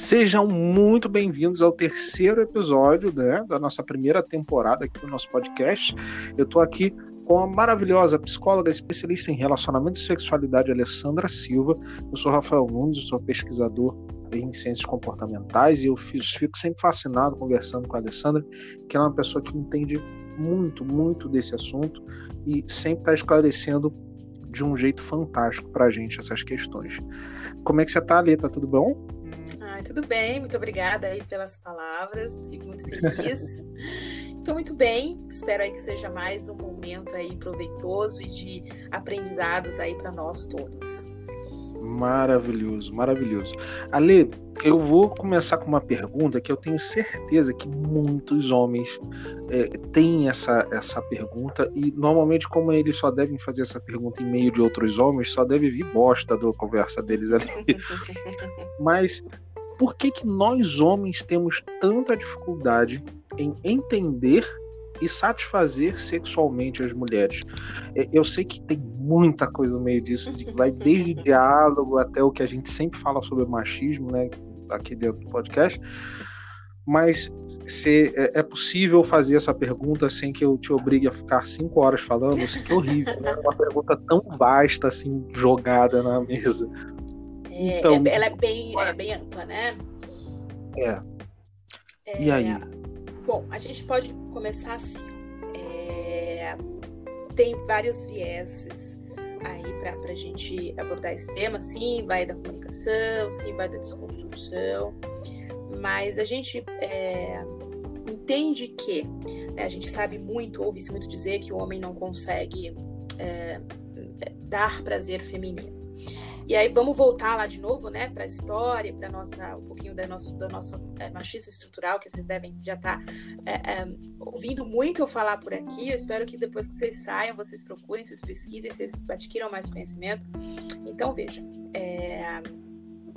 Sejam muito bem-vindos ao terceiro episódio né, da nossa primeira temporada aqui do nosso podcast. Eu estou aqui com a maravilhosa psicóloga especialista em relacionamento e sexualidade, Alessandra Silva. Eu sou Rafael Nunes, sou pesquisador em ciências comportamentais e eu fico sempre fascinado conversando com a Alessandra, que ela é uma pessoa que entende muito, muito desse assunto e sempre está esclarecendo de um jeito fantástico para a gente essas questões. Como é que você está, Alê? Tá tudo bom? Ai, tudo bem, muito obrigada aí pelas palavras, fico muito feliz. Estou muito bem, espero aí que seja mais um momento aí proveitoso e de aprendizados aí para nós todos. Maravilhoso, maravilhoso. Ale, eu vou começar com uma pergunta que eu tenho certeza que muitos homens é, têm essa, essa pergunta e normalmente como eles só devem fazer essa pergunta em meio de outros homens, só deve vir bosta da conversa deles ali. Mas por que que nós homens temos tanta dificuldade em entender e satisfazer sexualmente as mulheres. É, eu sei que tem muita coisa no meio disso, vai desde diálogo até o que a gente sempre fala sobre machismo, né, aqui dentro do podcast. Mas se é, é possível fazer essa pergunta sem que eu te obrigue a ficar cinco horas falando? Assim, que horrível, né? Uma pergunta tão vasta assim jogada na mesa. É, então, ela é bem, é bem ampla, né? É. E aí? Bom, a gente pode começar assim. É... Tem vários vieses aí para a gente abordar esse tema. Sim, vai da comunicação, sim, vai da desconstrução, mas a gente é... entende que né, a gente sabe muito, ouve-se muito dizer que o homem não consegue é... dar prazer feminino. E aí vamos voltar lá de novo, né, para a história, para nossa um pouquinho da nosso do nosso é, machismo estrutural que vocês devem já estar tá, é, é, ouvindo muito eu falar por aqui. Eu espero que depois que vocês saiam, vocês procurem, vocês pesquisem, vocês adquiram mais conhecimento. Então veja, é,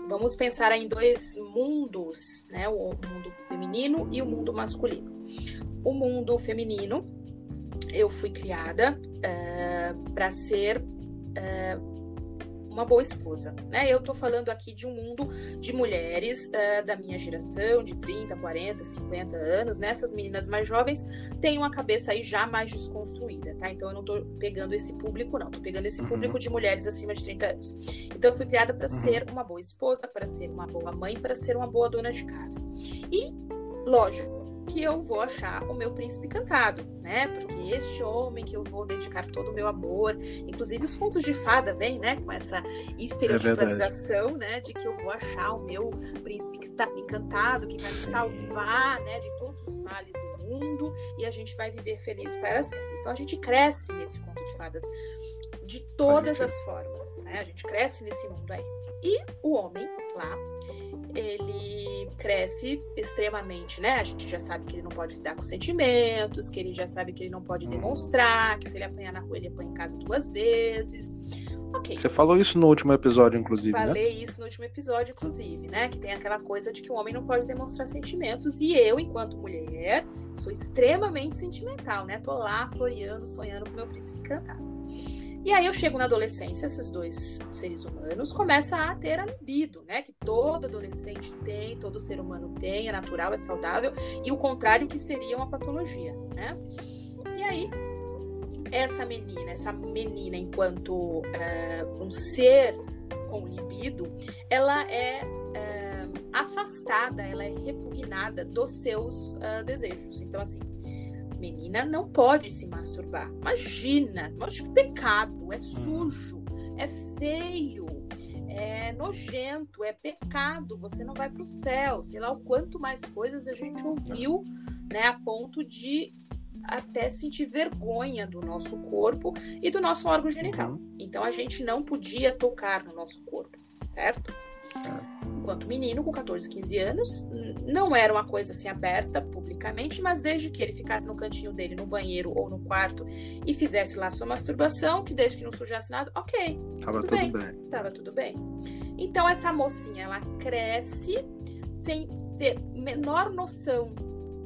vamos pensar em dois mundos, né, o mundo feminino e o mundo masculino. O mundo feminino, eu fui criada é, para ser é, uma boa esposa, né? Eu tô falando aqui de um mundo de mulheres uh, da minha geração, de 30, 40, 50 anos, né? Essas meninas mais jovens têm uma cabeça aí já mais desconstruída, tá? Então eu não tô pegando esse público, não. Tô pegando esse uhum. público de mulheres acima de 30 anos. Então eu fui criada para uhum. ser uma boa esposa, para ser uma boa mãe, para ser uma boa dona de casa. E, lógico, que eu vou achar o meu príncipe cantado, né? Porque este homem que eu vou dedicar todo o meu amor, inclusive os contos de fada vêm, né? Com essa estereotipização, é né? De que eu vou achar o meu príncipe encantado, que vai me salvar, né? De todos os males do mundo e a gente vai viver feliz para sempre. Então a gente cresce nesse conto de fadas de todas as formas, né? A gente cresce nesse mundo aí. E o homem lá ele cresce extremamente, né? A gente já sabe que ele não pode lidar com sentimentos, que ele já sabe que ele não pode demonstrar, que se ele apanhar na rua, ele apanha em casa duas vezes. Ok. Você falou isso no último episódio, inclusive. Né? Falei né? isso no último episódio, inclusive, né? Que tem aquela coisa de que o homem não pode demonstrar sentimentos. E eu, enquanto mulher, sou extremamente sentimental, né? Tô lá floreando, sonhando com meu príncipe encantado. E aí eu chego na adolescência, esses dois seres humanos começam a ter a libido, né? Que todo adolescente tem, todo ser humano tem, é natural, é saudável, e o contrário que seria uma patologia, né? E aí, essa menina, essa menina enquanto uh, um ser com libido, ela é uh, afastada, ela é repugnada dos seus uh, desejos. Então, assim, menina não pode se masturbar. Imagina, que pecado, é sujo, é feio, é nojento, é pecado, você não vai para o céu. Sei lá o quanto mais coisas a gente ouviu, né, a ponto de até sentir vergonha do nosso corpo e do nosso órgão genital. Uhum. Então a gente não podia tocar no nosso corpo, certo? Enquanto menino, com 14, 15 anos. Não era uma coisa assim aberta publicamente, mas desde que ele ficasse no cantinho dele, no banheiro ou no quarto, e fizesse lá sua masturbação, que desde que não sujasse nada, ok. Tava tudo, tudo bem. bem. Tava tudo bem. Então essa mocinha, ela cresce sem ter menor noção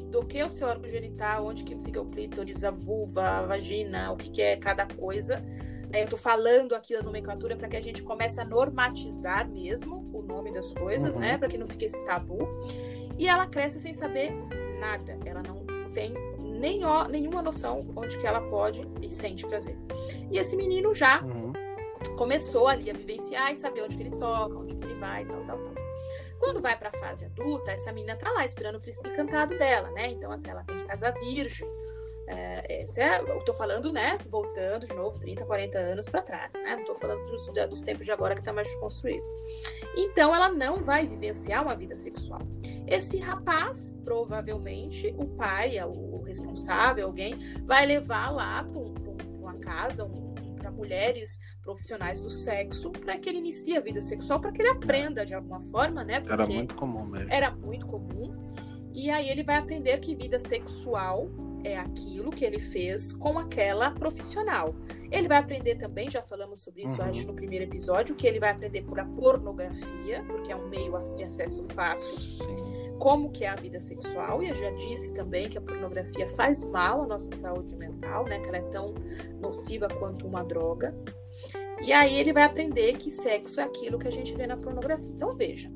do que é o seu órgão genital, onde que fica o clítoris, a vulva, a vagina, o que, que é cada coisa. Né? Eu estou falando aqui da nomenclatura para que a gente comece a normatizar mesmo o nome das coisas, Uhum. né? Para que não fique esse tabu. E ela cresce sem saber nada. Ela não tem nem, nenhuma noção onde que ela pode e sente prazer. E esse menino já Uhum. começou ali a vivenciar e saber onde que ele toca, onde que ele vai, tal, tal, tal. Quando vai pra fase adulta, essa menina tá lá esperando o príncipe encantado dela, né? Então, assim, ela tem que casar virgem. É, esse é, eu tô falando, né? Voltando de novo, 30, 40 anos pra trás, né? Não tô falando dos, dos tempos de agora que tá mais desconstruído. Então, ela não vai vivenciar uma vida sexual. Esse rapaz, provavelmente, o pai, o responsável, alguém, vai levar lá pra, um- um- uma casa, um, para mulheres profissionais do sexo, para que ele inicie a vida sexual, para que ele aprenda de alguma forma, né? Porque Era muito comum mesmo. era muito comum. E aí ele vai aprender que vida sexual é aquilo que ele fez com aquela profissional. Ele vai aprender também, já falamos sobre isso, Uhum. acho, no primeiro episódio, que ele vai aprender por a pornografia, porque é um meio de acesso fácil Sim. como que é a vida sexual, e eu já disse também que a pornografia faz mal à nossa saúde mental, né? Que ela é tão nociva quanto uma droga. E aí ele vai aprender que sexo é aquilo que a gente vê na pornografia. Então veja,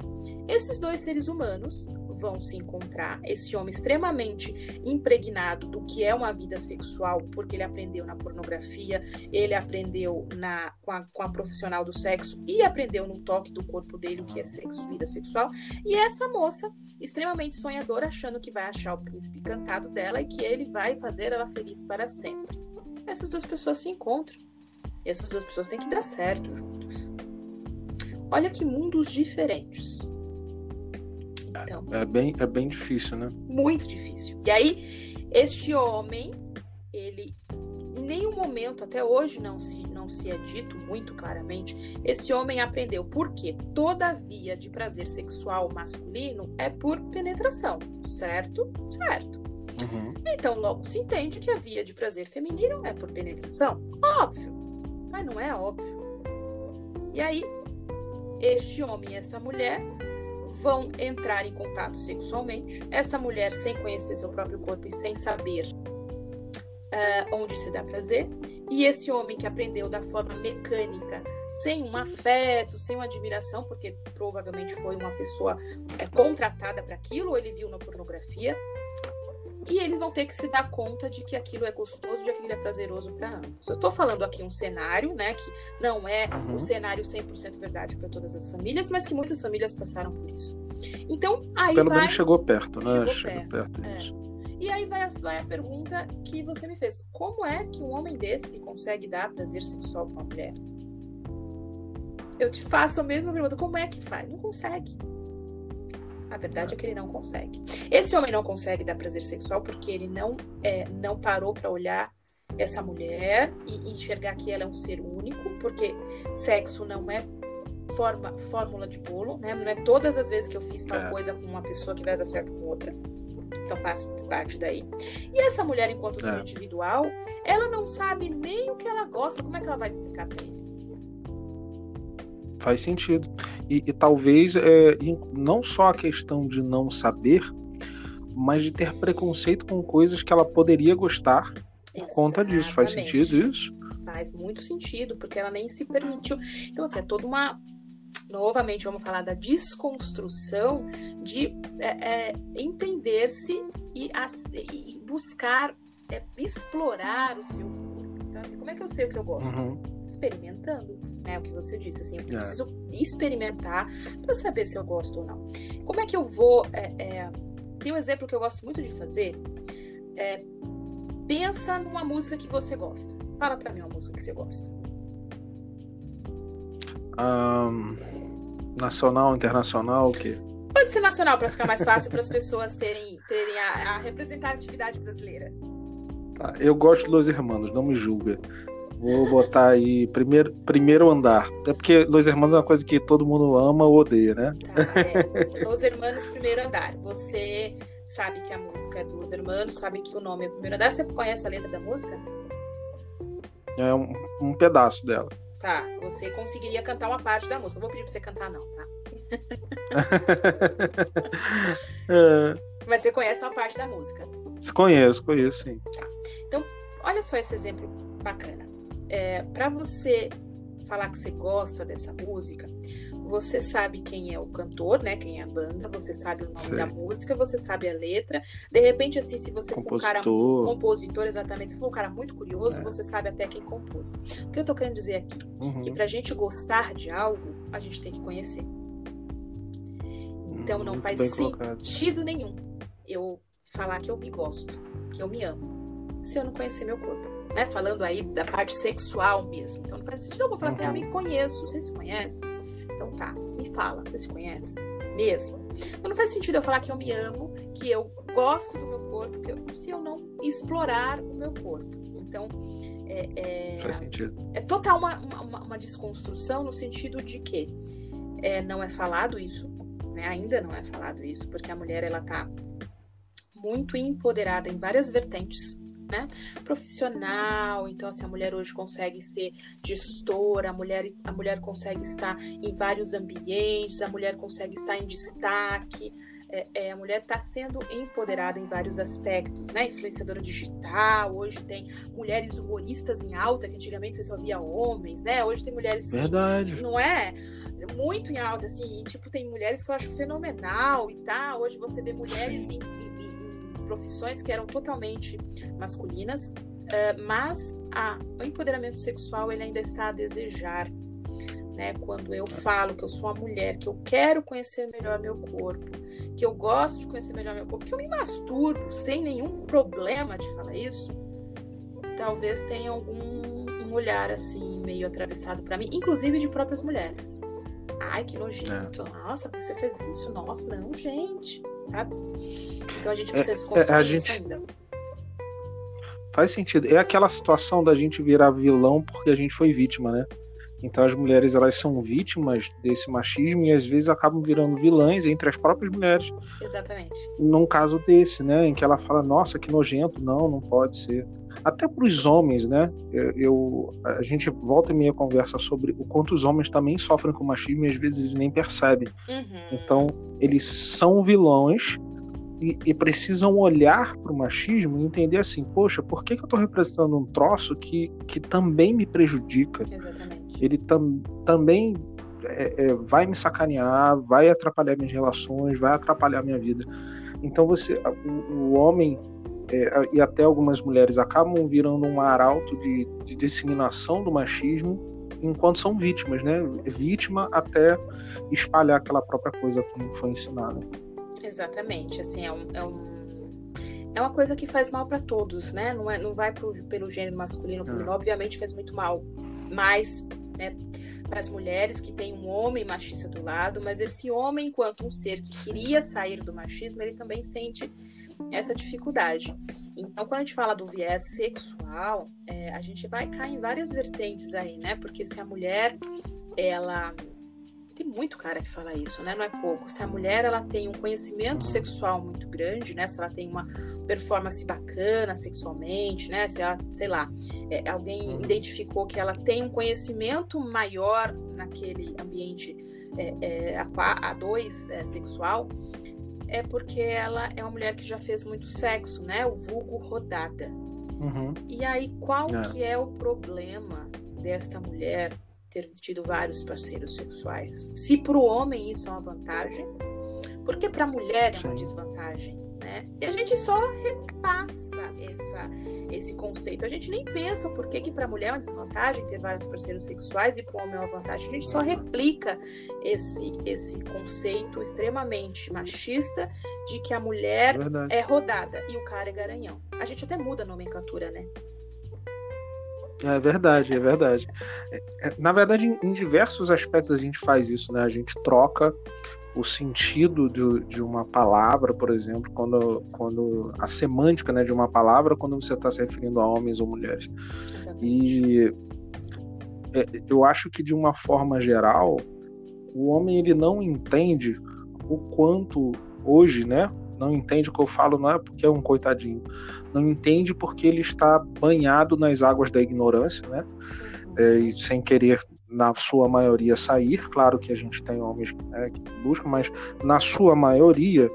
esses dois seres humanos vão se encontrar, esse homem extremamente impregnado do que é uma vida sexual, porque ele aprendeu na pornografia, ele aprendeu na, com, a, com a profissional do sexo e aprendeu no toque do corpo dele o que é sexo, vida sexual. E essa moça extremamente sonhadora, achando que vai achar o príncipe encantado dela e que ele vai fazer ela feliz para sempre. Essas duas pessoas se encontram. E essas duas pessoas têm que dar certo juntas. Olha que mundos diferentes. Então, É bem, é bem difícil, né? muito difícil. E aí, este homem, ele em nenhum momento, até hoje não se, não se é dito muito claramente, esse homem aprendeu porque toda via de prazer sexual masculino é por penetração, certo? Certo. Uhum. Então logo se entende que a via de prazer feminino é por penetração. Óbvio. Mas não é óbvio. E aí, este homem e esta mulher vão entrar em contato sexualmente. Essa mulher sem conhecer seu próprio corpo e sem saber ah, onde se dá prazer. E esse homem que aprendeu da forma mecânica, sem um afeto, sem uma admiração, porque provavelmente foi uma pessoa é, contratada para aquilo, ou ele viu na pornografia. E eles vão ter que se dar conta de que aquilo é gostoso, de que aquilo é prazeroso para ambos. Eu estou falando aqui um cenário, né, que não é Uhum. o cenário 100% verdade para todas as famílias, mas que muitas famílias passaram por isso. Então, aí Pelo vai... menos chegou perto, né? Chegou perto, é. disso. E aí vai a, vai a pergunta que você me fez. Como é que um homem desse consegue dar prazer sexual para uma mulher? Eu te faço a mesma pergunta. Como é que faz? Não consegue. A verdade é que ele não consegue. Esse homem não consegue dar prazer sexual porque ele não, é, não parou para olhar essa mulher e enxergar que ela é um ser único, porque sexo não é forma, fórmula de bolo, né? Não é todas as vezes que eu fiz tal É. coisa com uma pessoa que vai dar certo com outra. Então passa parte daí. E essa mulher, enquanto ser É. individual, ela não sabe nem o que ela gosta. Como é que ela vai explicar pra ele? Faz sentido. E, e talvez é, não só a questão de não saber, mas de ter preconceito com coisas que ela poderia gostar por conta disso. Faz sentido isso? Faz muito sentido, porque ela nem se permitiu. Então, assim, é toda uma. Novamente, vamos falar da desconstrução de é, é, entender-se e, e buscar, é, explorar o seu assim, como é que eu sei o que eu gosto? Uhum. experimentando, né? O que você disse, assim, eu É. preciso experimentar para saber se eu gosto ou não. Como é que eu vou? é, é, Tem um exemplo que eu gosto muito de fazer. É, pensa numa música que você gosta. Fala para mim uma música que você gosta. Ahn, nacional, internacional, o quê? Pode ser nacional para ficar mais fácil para as pessoas terem, terem a, a representatividade brasileira. Tá, eu gosto de Los Hermanos, não me julga. Vou botar aí primeiro, primeiro andar. É porque Los Hermanos é uma coisa que todo mundo ama ou odeia, né? Tá, é. Los Hermanos Primeiro Andar. Você sabe que a música é dos Hermanos, sabe que o nome é Primeiro Andar. Você conhece a letra da música? É um, um pedaço dela. Tá, você conseguiria cantar uma parte da música. Não vou pedir pra você cantar, não, tá? É, Mas você conhece uma parte da música. conheço, conheço sim. Olha só esse exemplo bacana. É, para você falar que você gosta dessa música, você sabe quem é o cantor, né? Quem é a banda, você sabe o nome Sei. da música, você sabe a letra. De repente, assim, se você compositor. for um cara compositor, exatamente, se for um cara muito curioso, é. você sabe até quem compôs. O que eu tô querendo dizer aqui? Uhum. Que pra gente gostar de algo, a gente tem que conhecer. Então não faz sentido nenhum eu falar que eu me gosto, que eu me amo, se eu não conhecer meu corpo. Né? Falando aí da parte sexual mesmo. Então não faz sentido eu vou falar assim, ah, eu me uhum. conheço. Você se conhece? Então tá, me fala, você se conhece? Mesmo. Então não faz sentido eu falar que eu me amo, que eu gosto do meu corpo, eu, se eu não explorar o meu corpo. Então, é, é, faz sentido. É total uma, uma, uma desconstrução no sentido de que é, não é falado isso, né? Ainda não é falado isso, porque a mulher ela tá muito empoderada em várias vertentes, né? Profissional, então assim, a mulher hoje consegue ser gestora, a mulher, a mulher consegue estar em vários ambientes, a mulher consegue estar em destaque, é, é, a mulher está sendo empoderada em vários aspectos, né? Influenciadora digital, hoje tem mulheres humoristas em alta, que antigamente você só via homens, né? Hoje tem mulheres. Verdade. Não é? Muito em alta, assim, e, tipo, tem mulheres que eu acho fenomenal e tal. Hoje você vê mulheres em, em, profissões que eram totalmente masculinas, uh, mas a, o empoderamento sexual ele ainda está a desejar. Né? Quando eu falo que eu sou uma mulher, que eu quero conhecer melhor meu corpo, que eu gosto de conhecer melhor meu corpo, que eu me masturbo sem nenhum problema de falar isso, talvez tenha algum um olhar assim meio atravessado para mim, inclusive de próprias mulheres. Ai, que nojento. É. Nossa, você fez isso. Nossa, não, gente. Sabe? Então a gente precisa é, desconstruir é, a gente... ainda. Faz sentido. É aquela situação da gente virar vilão porque a gente foi vítima, né? Então as mulheres elas são vítimas desse machismo e às vezes acabam virando vilãs entre as próprias mulheres. Exatamente. Num caso desse, né, em que ela fala, nossa, que nojento, não, não pode ser. Até para os homens, né? Eu, eu, a gente volta e meia conversa sobre o quanto os homens também sofrem com machismo e às vezes eles nem percebem. Uhum. Então eles são vilões e, e, precisam olhar para o machismo e entender assim, poxa, por que, que eu estou representando um troço que, que também me prejudica? Exatamente ele tam, também é, é, vai me sacanear, vai atrapalhar minhas relações, vai atrapalhar minha vida. Então você, o, o homem é, e até algumas mulheres acabam virando um arauto de, de disseminação do machismo enquanto são vítimas, né? Vítima até espalhar aquela própria coisa que foi ensinada. Exatamente, assim, é um, é um é uma coisa que faz mal para todos, né? Não, é, não vai pro, pelo gênero masculino ou feminino, é. obviamente faz muito mal. Mas né, para as mulheres que tem um homem machista do lado, mas esse homem, enquanto um ser que queria sair do machismo, ele também sente essa dificuldade. Então, quando a gente fala do viés sexual, é, a gente vai cair em várias vertentes aí, né? Porque se a mulher ela tem muito cara que fala isso, né? Não é pouco. Se a mulher ela tem um conhecimento sexual muito grande, né? Se ela tem uma performance bacana sexualmente, né? Se ela, sei lá, é, alguém identificou que ela tem um conhecimento maior naquele ambiente é, é, a, a dois é, sexual, é porque ela é uma mulher que já fez muito sexo, né? O vulgo rodada. Uhum. E aí, qual é. que é o problema desta mulher ter tido vários parceiros sexuais. Se para o homem isso é uma vantagem, porque para a mulher é uma desvantagem, né? E a gente só repassa essa, esse conceito. A gente nem pensa por que, que para a mulher é uma desvantagem ter vários parceiros sexuais e para o homem é uma vantagem. A gente só replica esse, esse conceito extremamente machista de que a mulher é, é rodada e o cara é garanhão. A gente até muda a nomenclatura, né? É verdade, é verdade. É, é, na verdade, em, diversos aspectos a gente faz isso, né? A gente troca o sentido de, de uma palavra, por exemplo, quando, quando a semântica né, de uma palavra quando você está se referindo a homens ou mulheres. Exatamente. E é, eu acho que de uma forma geral, o homem ele não entende o quanto hoje, né? Não entende o que eu falo, não é porque é um coitadinho, não entende porque ele está banhado nas águas da ignorância, né? É, e sem querer, na sua maioria, sair. Claro que a gente tem homens né, que buscam, mas na sua maioria,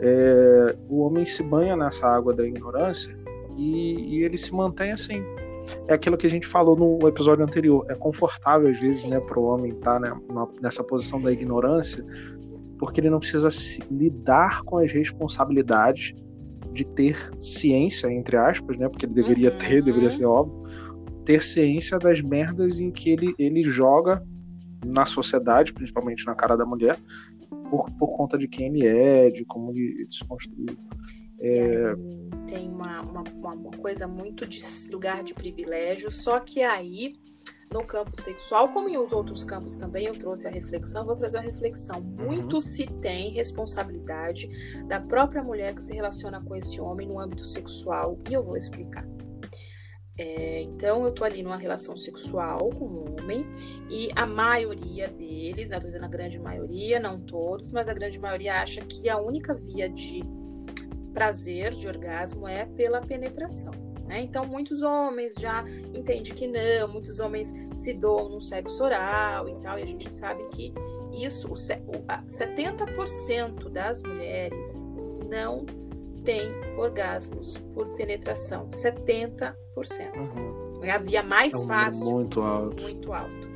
é, o homem se banha nessa água da ignorância e, e ele se mantém assim. é aquilo que a gente falou no episódio anterior. É confortável, às vezes, né, para o homem estar tá, né, nessa posição da ignorância, porque ele não precisa lidar com as responsabilidades de ter ciência, entre aspas, né, porque ele deveria uhum. ter, deveria ser óbvio, ter ciência das merdas em que ele, ele joga na sociedade, principalmente na cara da mulher, por, por conta de quem ele é, de como ele, ele se construiu. É... Tem uma, uma, uma, coisa muito de lugar de privilégio, só que aí, no campo sexual, como em os outros campos também, eu trouxe a reflexão, vou trazer a reflexão. Uhum. Muito se tem responsabilidade da própria mulher que se relaciona com esse homem no âmbito sexual, e eu vou explicar. É, então, eu tô ali numa relação sexual com um homem e a maioria deles, né, tô dizendo a grande maioria, não todos, mas a grande maioria acha que a única via de prazer, de orgasmo, é pela penetração. Né? Então, muitos homens já entendem que não, muitos homens se doam no sexo oral e tal, e a gente sabe que isso, 70% das mulheres não tem orgasmos por penetração. 70%. Uhum. É a via mais é um fácil. Muito alto. Muito alto.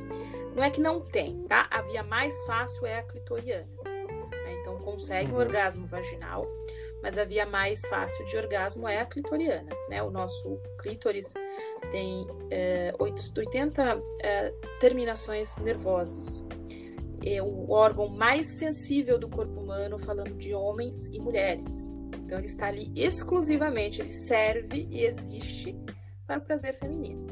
Não é que não tem, tá? A via mais fácil é a clitoriana. Né? Então consegue uhum. um orgasmo vaginal, mas a via mais fácil de orgasmo é a clitoriana. Né? O nosso clítoris tem é, 80 é, terminações nervosas. É o órgão mais sensível do corpo humano, falando de homens e mulheres. Então ele está ali exclusivamente, ele serve e existe para o prazer feminino.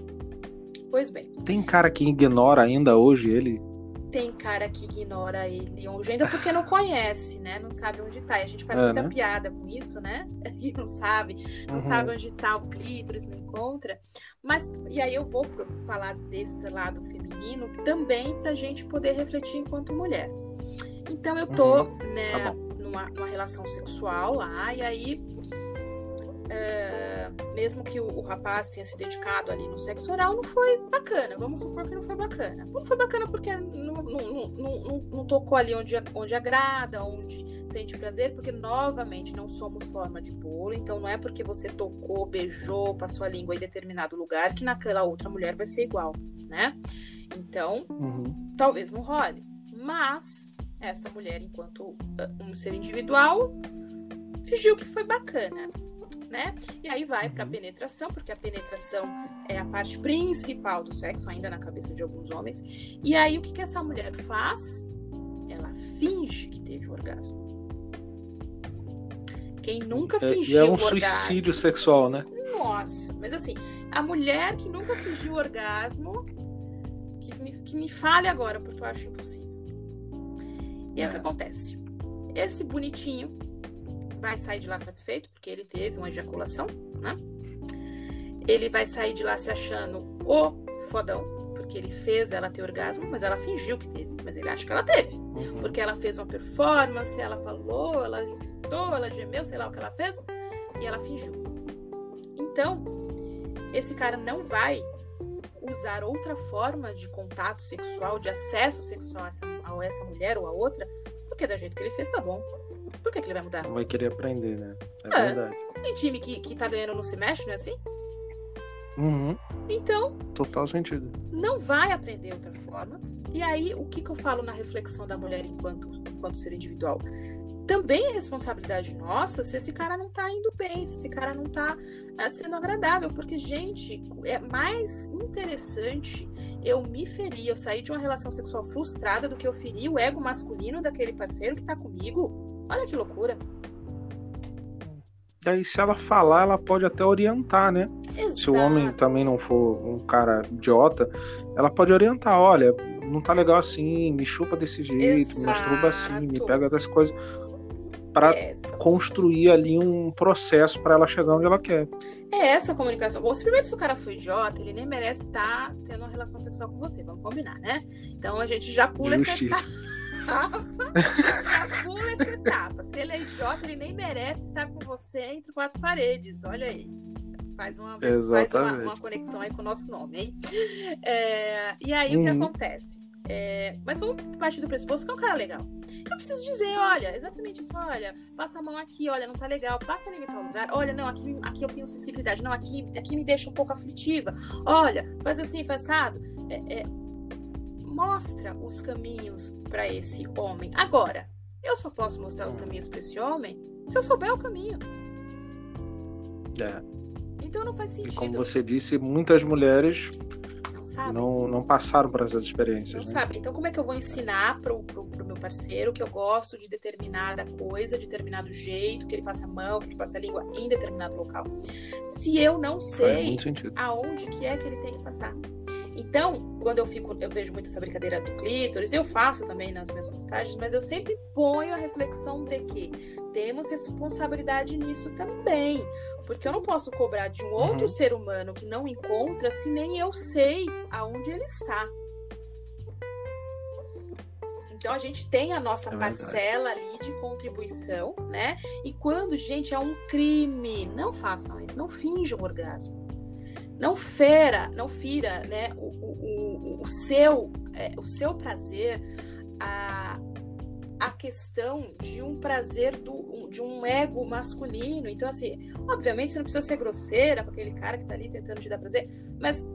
Pois bem. Tem cara que ignora ainda hoje ele? Tem cara que ignora ele hoje, ainda porque não conhece, né? Não sabe onde está. E a gente faz é, muita né? piada com isso, né? Que não sabe, não uhum. sabe onde está o clítoris, não encontra. Mas, e aí eu vou falar desse lado feminino também para a gente poder refletir enquanto mulher. Então eu tô, uhum. né? Tá numa, numa relação sexual lá, e aí, é, mesmo que o, o, rapaz tenha se dedicado ali no sexo oral, não foi bacana. Vamos supor que não foi bacana. Não foi bacana porque não, não, não, não tocou ali onde, onde agrada, onde sente prazer, porque, novamente, não somos forma de bolo, então não é porque você tocou, beijou, passou a língua em determinado lugar que naquela outra mulher vai ser igual, né? Então, uhum. talvez não role. Mas essa mulher, enquanto ah, um ser individual, fingiu que foi bacana, né? E aí vai para a uhum. penetração, porque a penetração é a parte principal do sexo, ainda na cabeça de alguns homens. E aí o que, que essa mulher faz? Ela finge que teve orgasmo. Quem nunca fingiu é, é um suicídio sexual, né? Nossa, mas assim, a mulher que nunca fingiu orgasmo, que me, que me fale agora, porque eu acho impossível. E é o que acontece. Esse bonitinho vai sair de lá satisfeito, porque ele teve uma ejaculação, né? Ele vai sair de lá se achando o fodão, porque ele fez ela ter orgasmo, mas ela fingiu que teve, mas ele acha que ela teve. Uhum. Porque ela fez uma performance, ela falou, ela gritou, ela gemeu, sei lá o que ela fez, e ela fingiu. Então, esse cara não vai usar outra forma de contato sexual, de acesso sexual a essa, a essa mulher ou a outra, porque da jeito que ele fez tá bom. Por que, que ele vai mudar? Não vai querer aprender, né? É, é verdade. Tem time que, que tá ganhando não se mexe, não é assim? Uhum. Então. Total sentido. Não vai aprender outra forma. E aí, o que, que eu falo na reflexão da mulher enquanto, enquanto ser individual? também é responsabilidade nossa se esse cara não tá indo bem, se esse cara não tá uh, sendo agradável, porque, gente, é mais interessante eu me ferir, eu sair de uma relação sexual frustrada do que eu ferir o ego masculino daquele parceiro que tá comigo. Olha que loucura. E aí, se ela falar, ela pode até orientar, né? Exato. Se o homem também não for um cara idiota, ela pode orientar: olha, não tá legal assim, me chupa desse jeito, Exato. me masturba assim, me pega dessas coisas para construir ali um processo para ela chegar onde ela quer. É essa comunicação. Bom, se primeiro se o cara foi idiota, ele nem merece estar tendo uma relação sexual com você, vamos combinar, né? Então a gente já pula Justiça. essa etapa. Já pula essa etapa. Se ele é idiota, ele nem merece estar com você entre quatro paredes. Olha aí. Faz uma, faz uma, uma conexão aí com o nosso nome, hein? É, e aí uhum. o que uhum. acontece? É, mas vamos partir do pressuposto que é um cara legal. Eu preciso dizer, olha, exatamente isso, olha, passa a mão aqui, olha, não tá legal, passa ali em tal lugar, olha, não, aqui, aqui eu tenho sensibilidade, não, aqui, aqui me deixa um pouco aflitiva, olha, faz assim, faz assado. É, é, mostra os caminhos para esse homem. Agora, eu só posso mostrar os caminhos para esse homem se eu souber o caminho. É. Então não faz sentido. E como você disse, muitas mulheres não, não, não passaram por essas experiências. Não né? sabe. Então como é que eu vou ensinar pro, pro, pro, meu parceiro que eu gosto de determinada coisa, de determinado jeito, que ele passa a mão, que ele passa a língua em determinado local, se eu não sei aonde que é que ele tem que passar? Então, quando eu fico, eu vejo muito essa brincadeira do clítoris, eu faço também nas minhas postagens, mas eu sempre ponho a reflexão de que temos responsabilidade nisso também. Porque eu não posso cobrar de um outro uhum. ser humano que não encontra se nem eu sei aonde ele está. Então a gente tem a nossa é parcela ali de contribuição, né? E quando, gente, é um crime, não façam isso, não finjam orgasmo não fera, não fira, né, o, o, o, seu, é, o seu prazer, a, a questão de um prazer do, de um ego masculino. Então, assim, obviamente você não precisa ser grosseira com aquele cara que tá ali tentando te dar prazer, mas,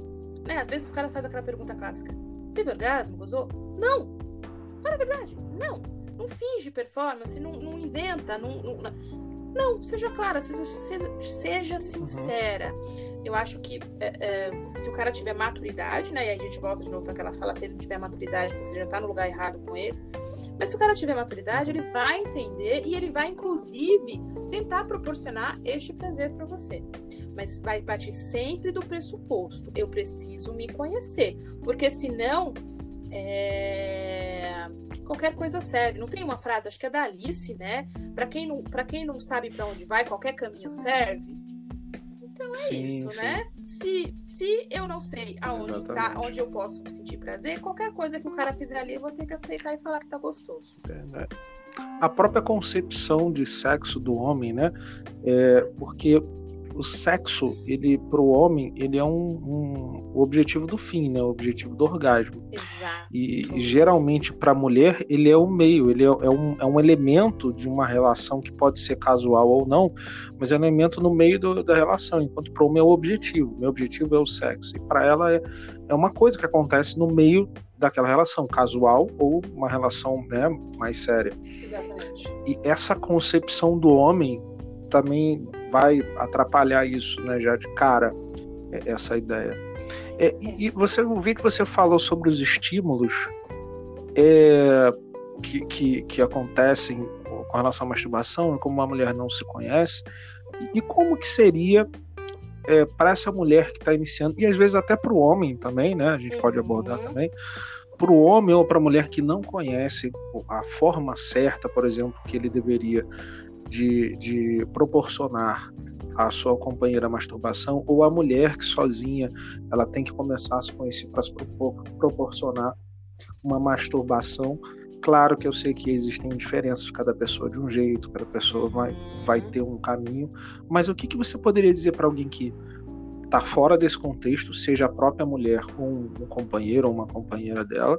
né, às vezes os caras fazem aquela pergunta clássica: teve orgasmo? Gozou? Não! Fala a verdade, não. Não finge performance, não, não inventa, não, não, não, seja clara, seja, seja, seja uhum. sincera. Uhum. Eu acho que é, é, se o cara tiver maturidade, né? E a gente volta de novo para aquela fala, se ele não tiver maturidade, você já tá no lugar errado com ele. Mas se o cara tiver maturidade, ele vai entender e ele vai, inclusive, tentar proporcionar este prazer para você. Mas vai partir sempre do pressuposto. Eu preciso me conhecer. Porque senão. É... Qualquer coisa serve. Não tem uma frase, acho que é da Alice, né? Para quem não, quem não sabe para onde vai, qualquer caminho serve. É sim, isso, sim. né? Se, se eu não sei aonde tá, onde eu posso sentir prazer, qualquer coisa que o cara fizer ali, eu vou ter que aceitar e falar que tá gostoso. É, né? A própria concepção de sexo do homem, né? É, porque o sexo, ele para o homem, ele é um, um, o objetivo do fim, né? O objetivo do orgasmo. Exato. E geralmente para a mulher, ele é o meio, ele é, é, um, é um elemento de uma relação que pode ser casual ou não, mas é um elemento no meio do, da relação, enquanto para o homem é o objetivo. Meu objetivo é o sexo. E para ela é, é uma coisa que acontece no meio daquela relação, casual ou uma relação né, mais séria. Exatamente. E essa concepção do homem também vai atrapalhar isso, né, já de cara, é, essa ideia. É, e, você vi que você falou sobre os estímulos é, que, que, que, acontecem com relação à masturbação, como uma mulher não se conhece, e, e como que seria é, para essa mulher que está iniciando, e às vezes até para o homem também, né? A gente pode abordar uhum. também, para o homem ou para a mulher que não conhece a forma certa, por exemplo, que ele deveria de, de proporcionar à sua companheira masturbação ou a mulher que sozinha ela tem que começar a se conhecer para proporcionar uma masturbação. Claro que eu sei que existem diferenças cada pessoa de um jeito cada pessoa vai, vai ter um caminho mas o que, que você poderia dizer para alguém que está fora desse contexto seja a própria mulher ou um, um companheiro ou uma companheira dela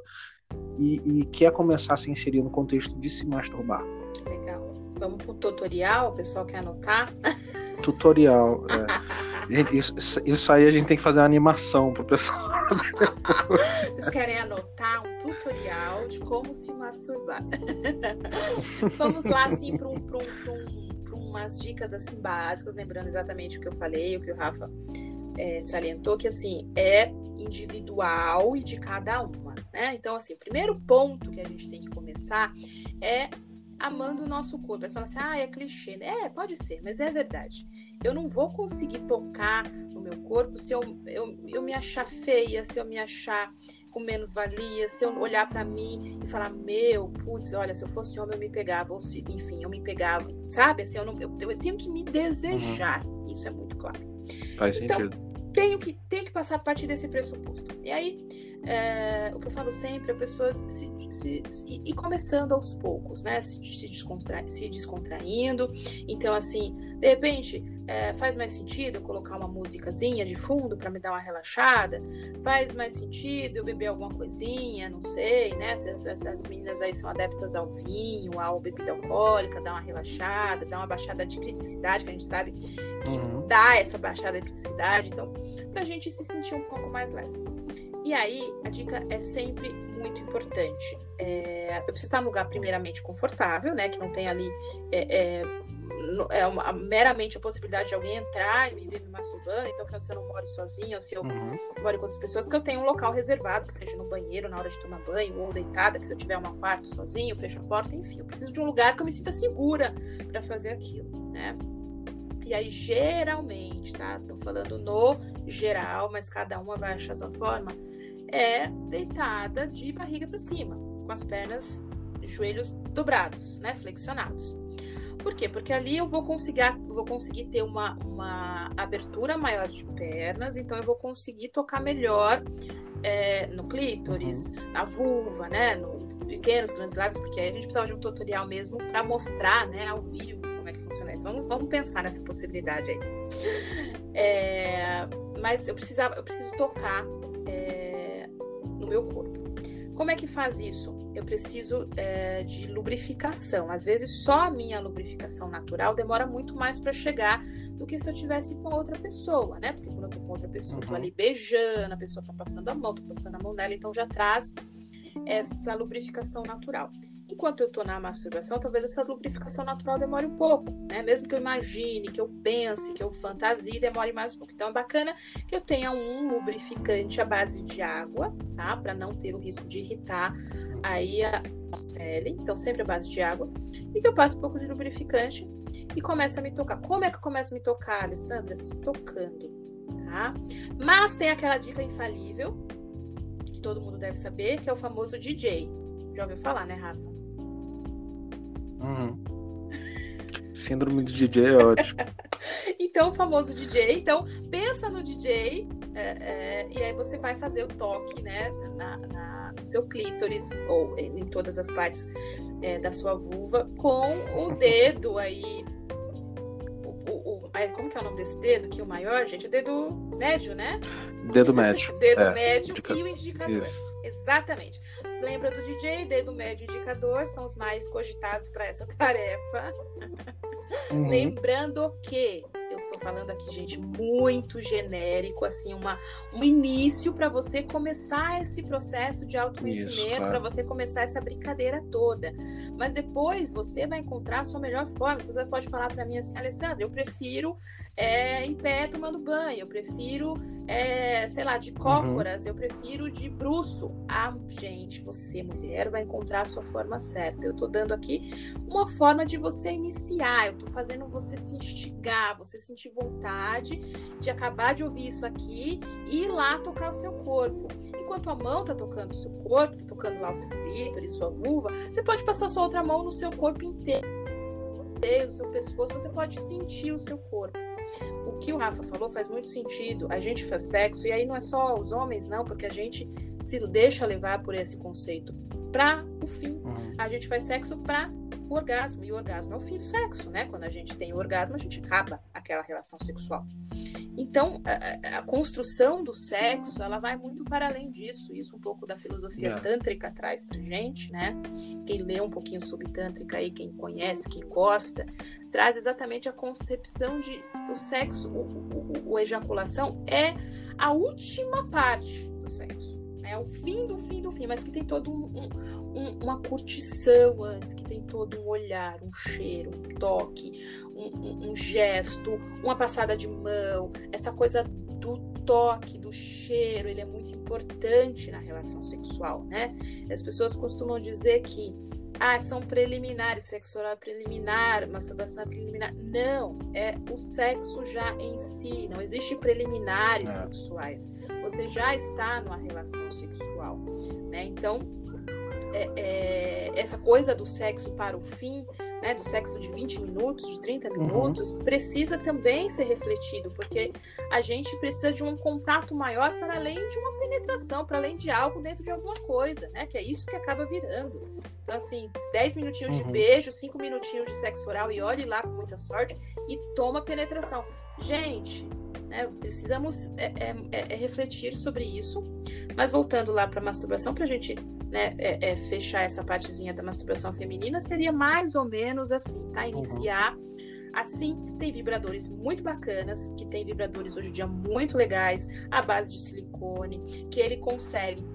e, e quer começar a se inserir no contexto de se masturbar? Legal Vamos para o tutorial, o pessoal quer anotar? Tutorial. É. Gente, isso, isso aí a gente tem que fazer uma animação para o pessoal. Vocês querem anotar um tutorial de como se masturbar? Vamos lá, assim, para um, um, um, umas dicas assim básicas, lembrando exatamente o que eu falei, o que o Rafa é, salientou, que assim, é individual e de cada uma. Né? Então, assim, o primeiro ponto que a gente tem que começar é amando o nosso corpo. Aí fala assim, ah, é clichê. É, pode ser, mas é verdade. Eu não vou conseguir tocar no meu corpo se eu, eu, eu me achar feia, se eu me achar com menos valia, se eu olhar para mim e falar, meu, putz, olha, se eu fosse homem eu me pegava, ou se, enfim, eu me pegava, sabe? Assim, eu, não, eu, eu tenho que me desejar. Uhum. Isso é muito claro. Faz então, sentido. Tenho que, tenho que passar a partir desse pressuposto. E aí, é, o que eu falo sempre, a pessoa se, se, se e começando aos poucos, né? Se, se, descontra, se descontraindo. Então, assim, de repente, é, faz mais sentido eu colocar uma musicazinha de fundo para me dar uma relaxada? Faz mais sentido eu beber alguma coisinha? Não sei, né? Se, as meninas aí são adeptas ao vinho, ao bebida alcoólica, dar uma relaxada, dar uma baixada de criticidade, que a gente sabe que uhum. dá essa baixada de criticidade. Então, para a gente se sentir um pouco mais leve. E aí, a dica é sempre muito importante. É, eu preciso estar num lugar primeiramente confortável, né? Que não tem ali é, é, é uma, meramente a possibilidade de alguém entrar e me ver me masturbando, então que você não more sozinho, ou se eu uhum. moro com outras pessoas, que eu tenho um local reservado, que seja no banheiro na hora de tomar banho, ou deitada, que se eu tiver um quarto sozinho, fecho a porta, enfim. Eu preciso de um lugar que eu me sinta segura para fazer aquilo, né? E aí, geralmente, tá? Tô falando no geral, mas cada uma vai achar a sua forma. É deitada de barriga para cima, com as pernas, joelhos dobrados, né? Flexionados. Por quê? Porque ali eu vou conseguir, vou conseguir ter uma, uma abertura maior de pernas, então eu vou conseguir tocar melhor é, no clítoris, uhum. na vulva, né? No pequenos, grandes lábios, porque aí a gente precisava de um tutorial mesmo para mostrar, né, ao vivo como é que funciona isso. Vamos, vamos pensar nessa possibilidade aí. É, mas eu precisava, eu preciso tocar é, no meu corpo. Como é que faz isso? Eu preciso é, de lubrificação. Às vezes, só a minha lubrificação natural demora muito mais para chegar do que se eu tivesse com outra pessoa, né? Porque quando eu tô com outra pessoa, eu tô uhum. ali beijando, a pessoa tá passando a mão, tô passando a mão nela, então já traz essa lubrificação natural. Enquanto eu estou na masturbação, talvez essa lubrificação natural demore um pouco, né? Mesmo que eu imagine, que eu pense, que eu fantasie, demore mais um pouco. Então é bacana que eu tenha um lubrificante à base de água, tá? Para não ter o risco de irritar aí a pele. Então sempre à base de água. E que eu passe um pouco de lubrificante e comece a me tocar. Como é que eu começo a me tocar, Alessandra? Se tocando, tá? Mas tem aquela dica infalível que todo mundo deve saber, que é o famoso DJ. Já ouviu falar, né, Rafa? Uhum. Síndrome do DJ é ótimo. então, o famoso DJ. Então, pensa no DJ é, é, e aí você vai fazer o toque, né, na, na, no seu clítoris ou em todas as partes é, da sua vulva com o dedo aí. O, o, o, como que é o nome desse dedo aqui, o maior, gente? O dedo médio, né? Dedo médio. dedo é, médio indica... e o indicador. Isso. Exatamente. Lembra do DJ, dedo médio indicador são os mais cogitados para essa tarefa. Uhum. Lembrando que eu estou falando aqui, gente, muito genérico, assim, uma, um início para você começar esse processo de autoconhecimento, claro. para você começar essa brincadeira toda. Mas depois você vai encontrar a sua melhor forma. Você pode falar para mim assim, Alessandra, eu prefiro é, em pé tomando banho, eu prefiro, é, sei lá, de cócoras, uhum. eu prefiro de bruço. Ah, gente, você, mulher, vai encontrar a sua forma certa. Eu tô dando aqui uma forma de você iniciar, eu tô fazendo você se instigar, você sentir vontade de acabar de ouvir isso aqui e ir lá tocar o seu corpo. Enquanto a mão tá tocando o seu corpo, tá tocando lá o seu clítoris, sua vulva, você pode passar sua outra mão no seu corpo inteiro, no seu pescoço, você pode sentir o seu corpo. O que o Rafa falou faz muito sentido. A gente faz sexo, e aí não é só os homens, não, porque a gente se deixa levar por esse conceito. Para o fim, uhum. a gente faz sexo para o orgasmo, e o orgasmo é o fim do sexo, né? Quando a gente tem o orgasmo, a gente acaba aquela relação sexual. Então, a, a, construção do sexo, ela vai muito para além disso. Isso um pouco da filosofia yeah. tântrica traz pra gente, né? Quem lê um pouquinho sobre tântrica aí, quem conhece, quem gosta, traz exatamente a concepção de o sexo, o, o, o ejaculação é a última parte do sexo é o fim do fim do fim, mas que tem todo um, um, uma curtição antes, que tem todo um olhar, um cheiro, um toque, um, um, gesto, uma passada de mão, essa coisa do toque, do cheiro, ele é muito importante na relação sexual, né? As pessoas costumam dizer que ah, são preliminares, sexo oral é preliminar, masturbação é preliminar. Não, é o sexo já em si, não existe preliminares é. sexuais. Você já está numa relação sexual, né? Então, é, é, essa coisa do sexo para o fim né, do sexo de 20 minutos, de 30 uhum. minutos, uhum. precisa também ser refletido, porque a gente precisa de um contato maior para além de uma penetração, para além de algo dentro de alguma coisa, né? Que é isso que acaba virando. Então, assim, 10 minutinhos uhum. de beijo, 5 minutinhos de sexo oral e olhe lá com muita sorte, e toma penetração. Gente, né, precisamos é, é, é, é refletir sobre isso. Mas voltando lá para masturbação, para a gente né, é, é, fechar essa partezinha da masturbação feminina, seria mais ou menos assim, tá? Uhum. Iniciar. Uhum Assim, tem vibradores muito bacanas, que tem vibradores hoje em dia muito legais, à base de silicone, que ele consegue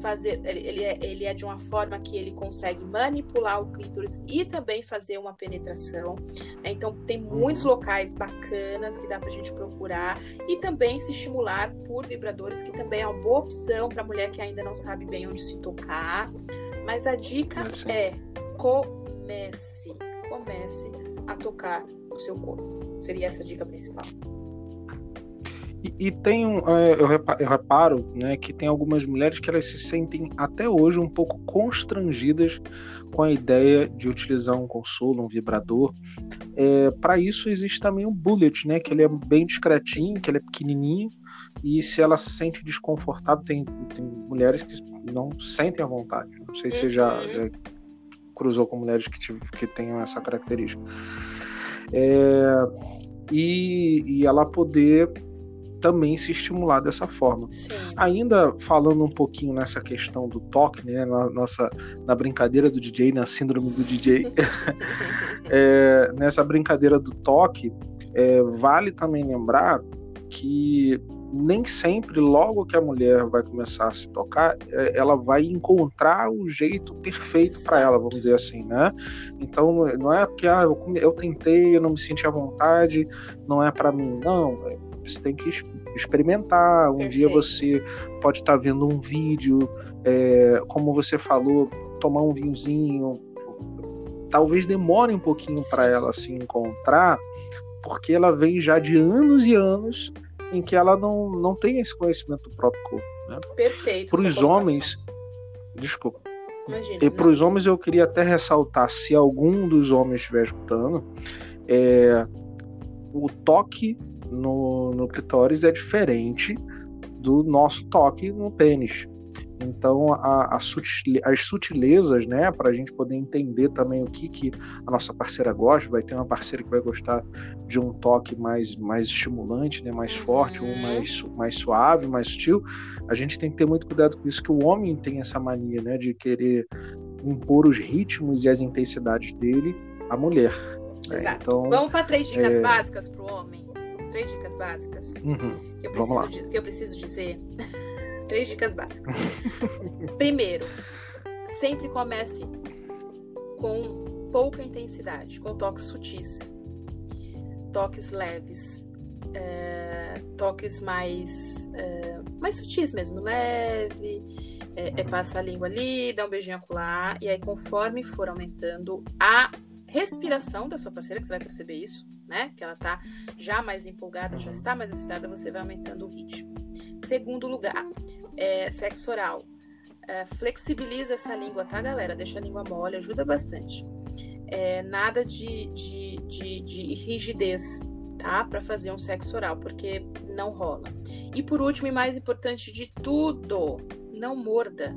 fazer, ele é, ele é de uma forma que ele consegue manipular o clítoris e também fazer uma penetração. Né? Então, tem muitos uhum. locais bacanas que dá pra gente procurar e também se estimular por vibradores, que também é uma boa opção para mulher que ainda não sabe bem onde se tocar. Mas a dica é comece, comece a tocar o seu corpo. Seria essa a dica principal. E, e tem um, é, eu, reparo, eu reparo né, que tem algumas mulheres que elas se sentem até hoje um pouco constrangidas com a ideia de utilizar um consolo, um vibrador. É, Para isso existe também o bullet, né, que ele é bem discretinho, que ele é pequenininho e se ela se sente desconfortável, tem, tem mulheres que não sentem à vontade. Não sei se você já, uhum. já cruzou com mulheres que, que tenham essa característica é, e, e ela poder também se estimular dessa forma. Sim. Ainda falando um pouquinho nessa questão do toque, né, na nossa na brincadeira do DJ, na síndrome do DJ, é, nessa brincadeira do toque, é, vale também lembrar que nem sempre, logo que a mulher vai começar a se tocar, é, ela vai encontrar o jeito perfeito para ela, vamos dizer assim, né? Então, não é porque ah, eu, eu tentei, eu não me senti à vontade, não é para mim, não. Você tem que experimentar. Um Perfeito. dia você pode estar tá vendo um vídeo, é, como você falou, tomar um vinhozinho. Talvez demore um pouquinho para ela se encontrar, porque ela vem já de anos e anos em que ela não, não tem esse conhecimento do próprio corpo. Né? Perfeito. Para os homens. Desculpa. Imagina, e para os homens eu queria até ressaltar, se algum dos homens estiver escutando, é, o toque no, no clitóris é diferente do nosso toque no pênis. Então, a, a sutil, as sutilezas, né, para a gente poder entender também o que, que a nossa parceira gosta, vai ter uma parceira que vai gostar de um toque mais, mais estimulante, né, mais forte, ou uhum. mais, mais suave, mais sutil. A gente tem que ter muito cuidado com isso, que o homem tem essa mania, né, de querer impor os ritmos e as intensidades dele à mulher. Né? Exato. Então, Vamos para três dicas é... básicas para o homem. Três dicas básicas. Uhum. Que, eu preciso, que eu preciso dizer. Três dicas básicas. Primeiro, sempre comece com pouca intensidade, com toques sutis, toques leves, é, toques mais, é, mais sutis mesmo, leve, é, é passa a língua ali, dá um beijinho acolá, e aí conforme for aumentando a respiração da sua parceira, que você vai perceber isso, né? Que ela tá já mais empolgada, já está mais excitada, você vai aumentando o ritmo. Segundo lugar, é, sexo oral. É, flexibiliza essa língua, tá, galera? Deixa a língua mole, ajuda bastante. É, nada de, de, de, de rigidez, tá? Para fazer um sexo oral, porque não rola. E por último e mais importante de tudo, não morda.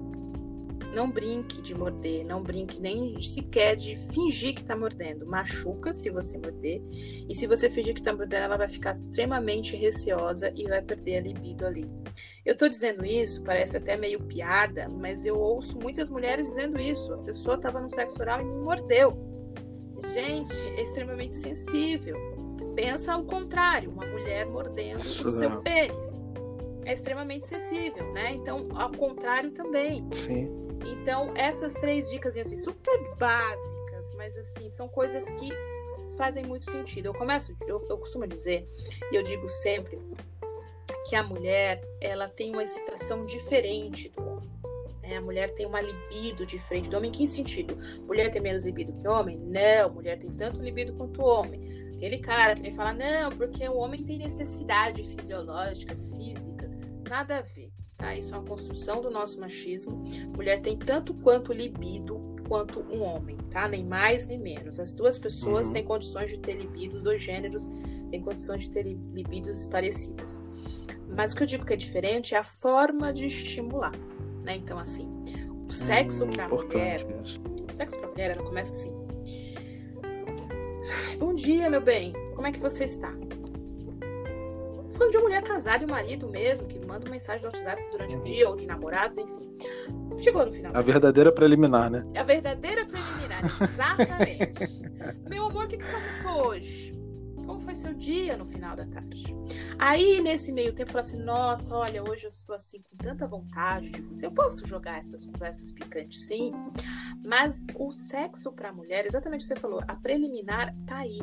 Não brinque de morder, não brinque nem sequer de fingir que tá mordendo. Machuca se você morder. E se você fingir que tá mordendo, ela vai ficar extremamente receosa e vai perder a libido ali. Eu tô dizendo isso, parece até meio piada, mas eu ouço muitas mulheres dizendo isso. A pessoa tava no sexo oral e me mordeu. Gente, é extremamente sensível. Pensa ao contrário, uma mulher mordendo o seu pênis. É extremamente sensível, né? Então, ao contrário também. Sim. Então, essas três dicas, assim, super básicas, mas assim, são coisas que fazem muito sentido. Eu começo, eu, eu costumo dizer, e eu digo sempre, que a mulher, ela tem uma excitação diferente do homem. Né? A mulher tem uma libido diferente do homem. Em que sentido? Mulher tem menos libido que homem? Não, mulher tem tanto libido quanto homem. Aquele cara que vem falar, não, porque o homem tem necessidade fisiológica, física. Nada a ver. Tá? Isso é uma construção do nosso machismo. Mulher tem tanto quanto libido quanto um homem, tá? Nem mais nem menos. As duas pessoas uhum. têm condições de ter libido, os dois gêneros têm condições de ter libidos parecidas. Mas o que eu digo que é diferente é a forma de estimular, né? Então, assim, o sexo hum, para mulher, isso. o sexo para mulher, ela começa assim. bom dia, meu bem. Como é que você está? Falando de uma mulher casada e um marido mesmo, que manda uma mensagem no WhatsApp durante o dia, ou de namorados, enfim. Chegou no final. A verdadeira preliminar, né? A verdadeira preliminar, exatamente. meu amor, o que, que você almoçou hoje? Como foi seu dia no final da tarde? Aí, nesse meio tempo, falei assim: nossa, olha, hoje eu estou assim com tanta vontade de você. Eu posso jogar essas conversas picantes, sim, mas o sexo para a mulher, exatamente o que você falou, a preliminar tá aí.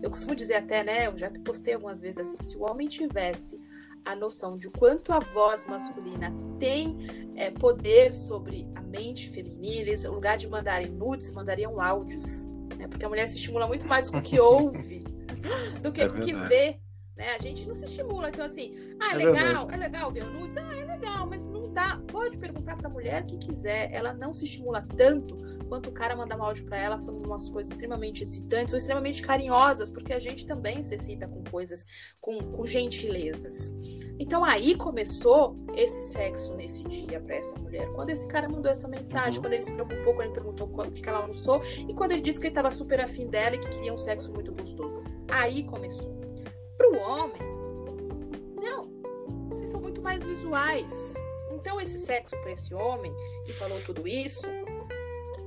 Eu costumo dizer até, né? Eu já postei algumas vezes assim: se o homem tivesse a noção de quanto a voz masculina tem é, poder sobre a mente feminina, eles, no lugar de mandarem nudes, mandariam áudios. Né? Porque a mulher se estimula muito mais com o que ouve do que é com o que vê. Né? A gente não se estimula. Então, assim, ah, é, é legal, é legal ver o nudes? Ah, é legal, mas não dá. Pode perguntar pra mulher o que quiser. Ela não se estimula tanto quanto o cara mandar um áudio pra ela falando umas coisas extremamente excitantes ou extremamente carinhosas, porque a gente também se excita com coisas, com, com gentilezas. Então aí começou esse sexo nesse dia para essa mulher. Quando esse cara mandou essa mensagem, uhum. quando ele se preocupou, quando ele perguntou o que ela almoçou e quando ele disse que ele estava super afim dela e que queria um sexo muito gostoso. Aí começou. Pro homem, não. Vocês são muito mais visuais. Então esse sexo para esse homem que falou tudo isso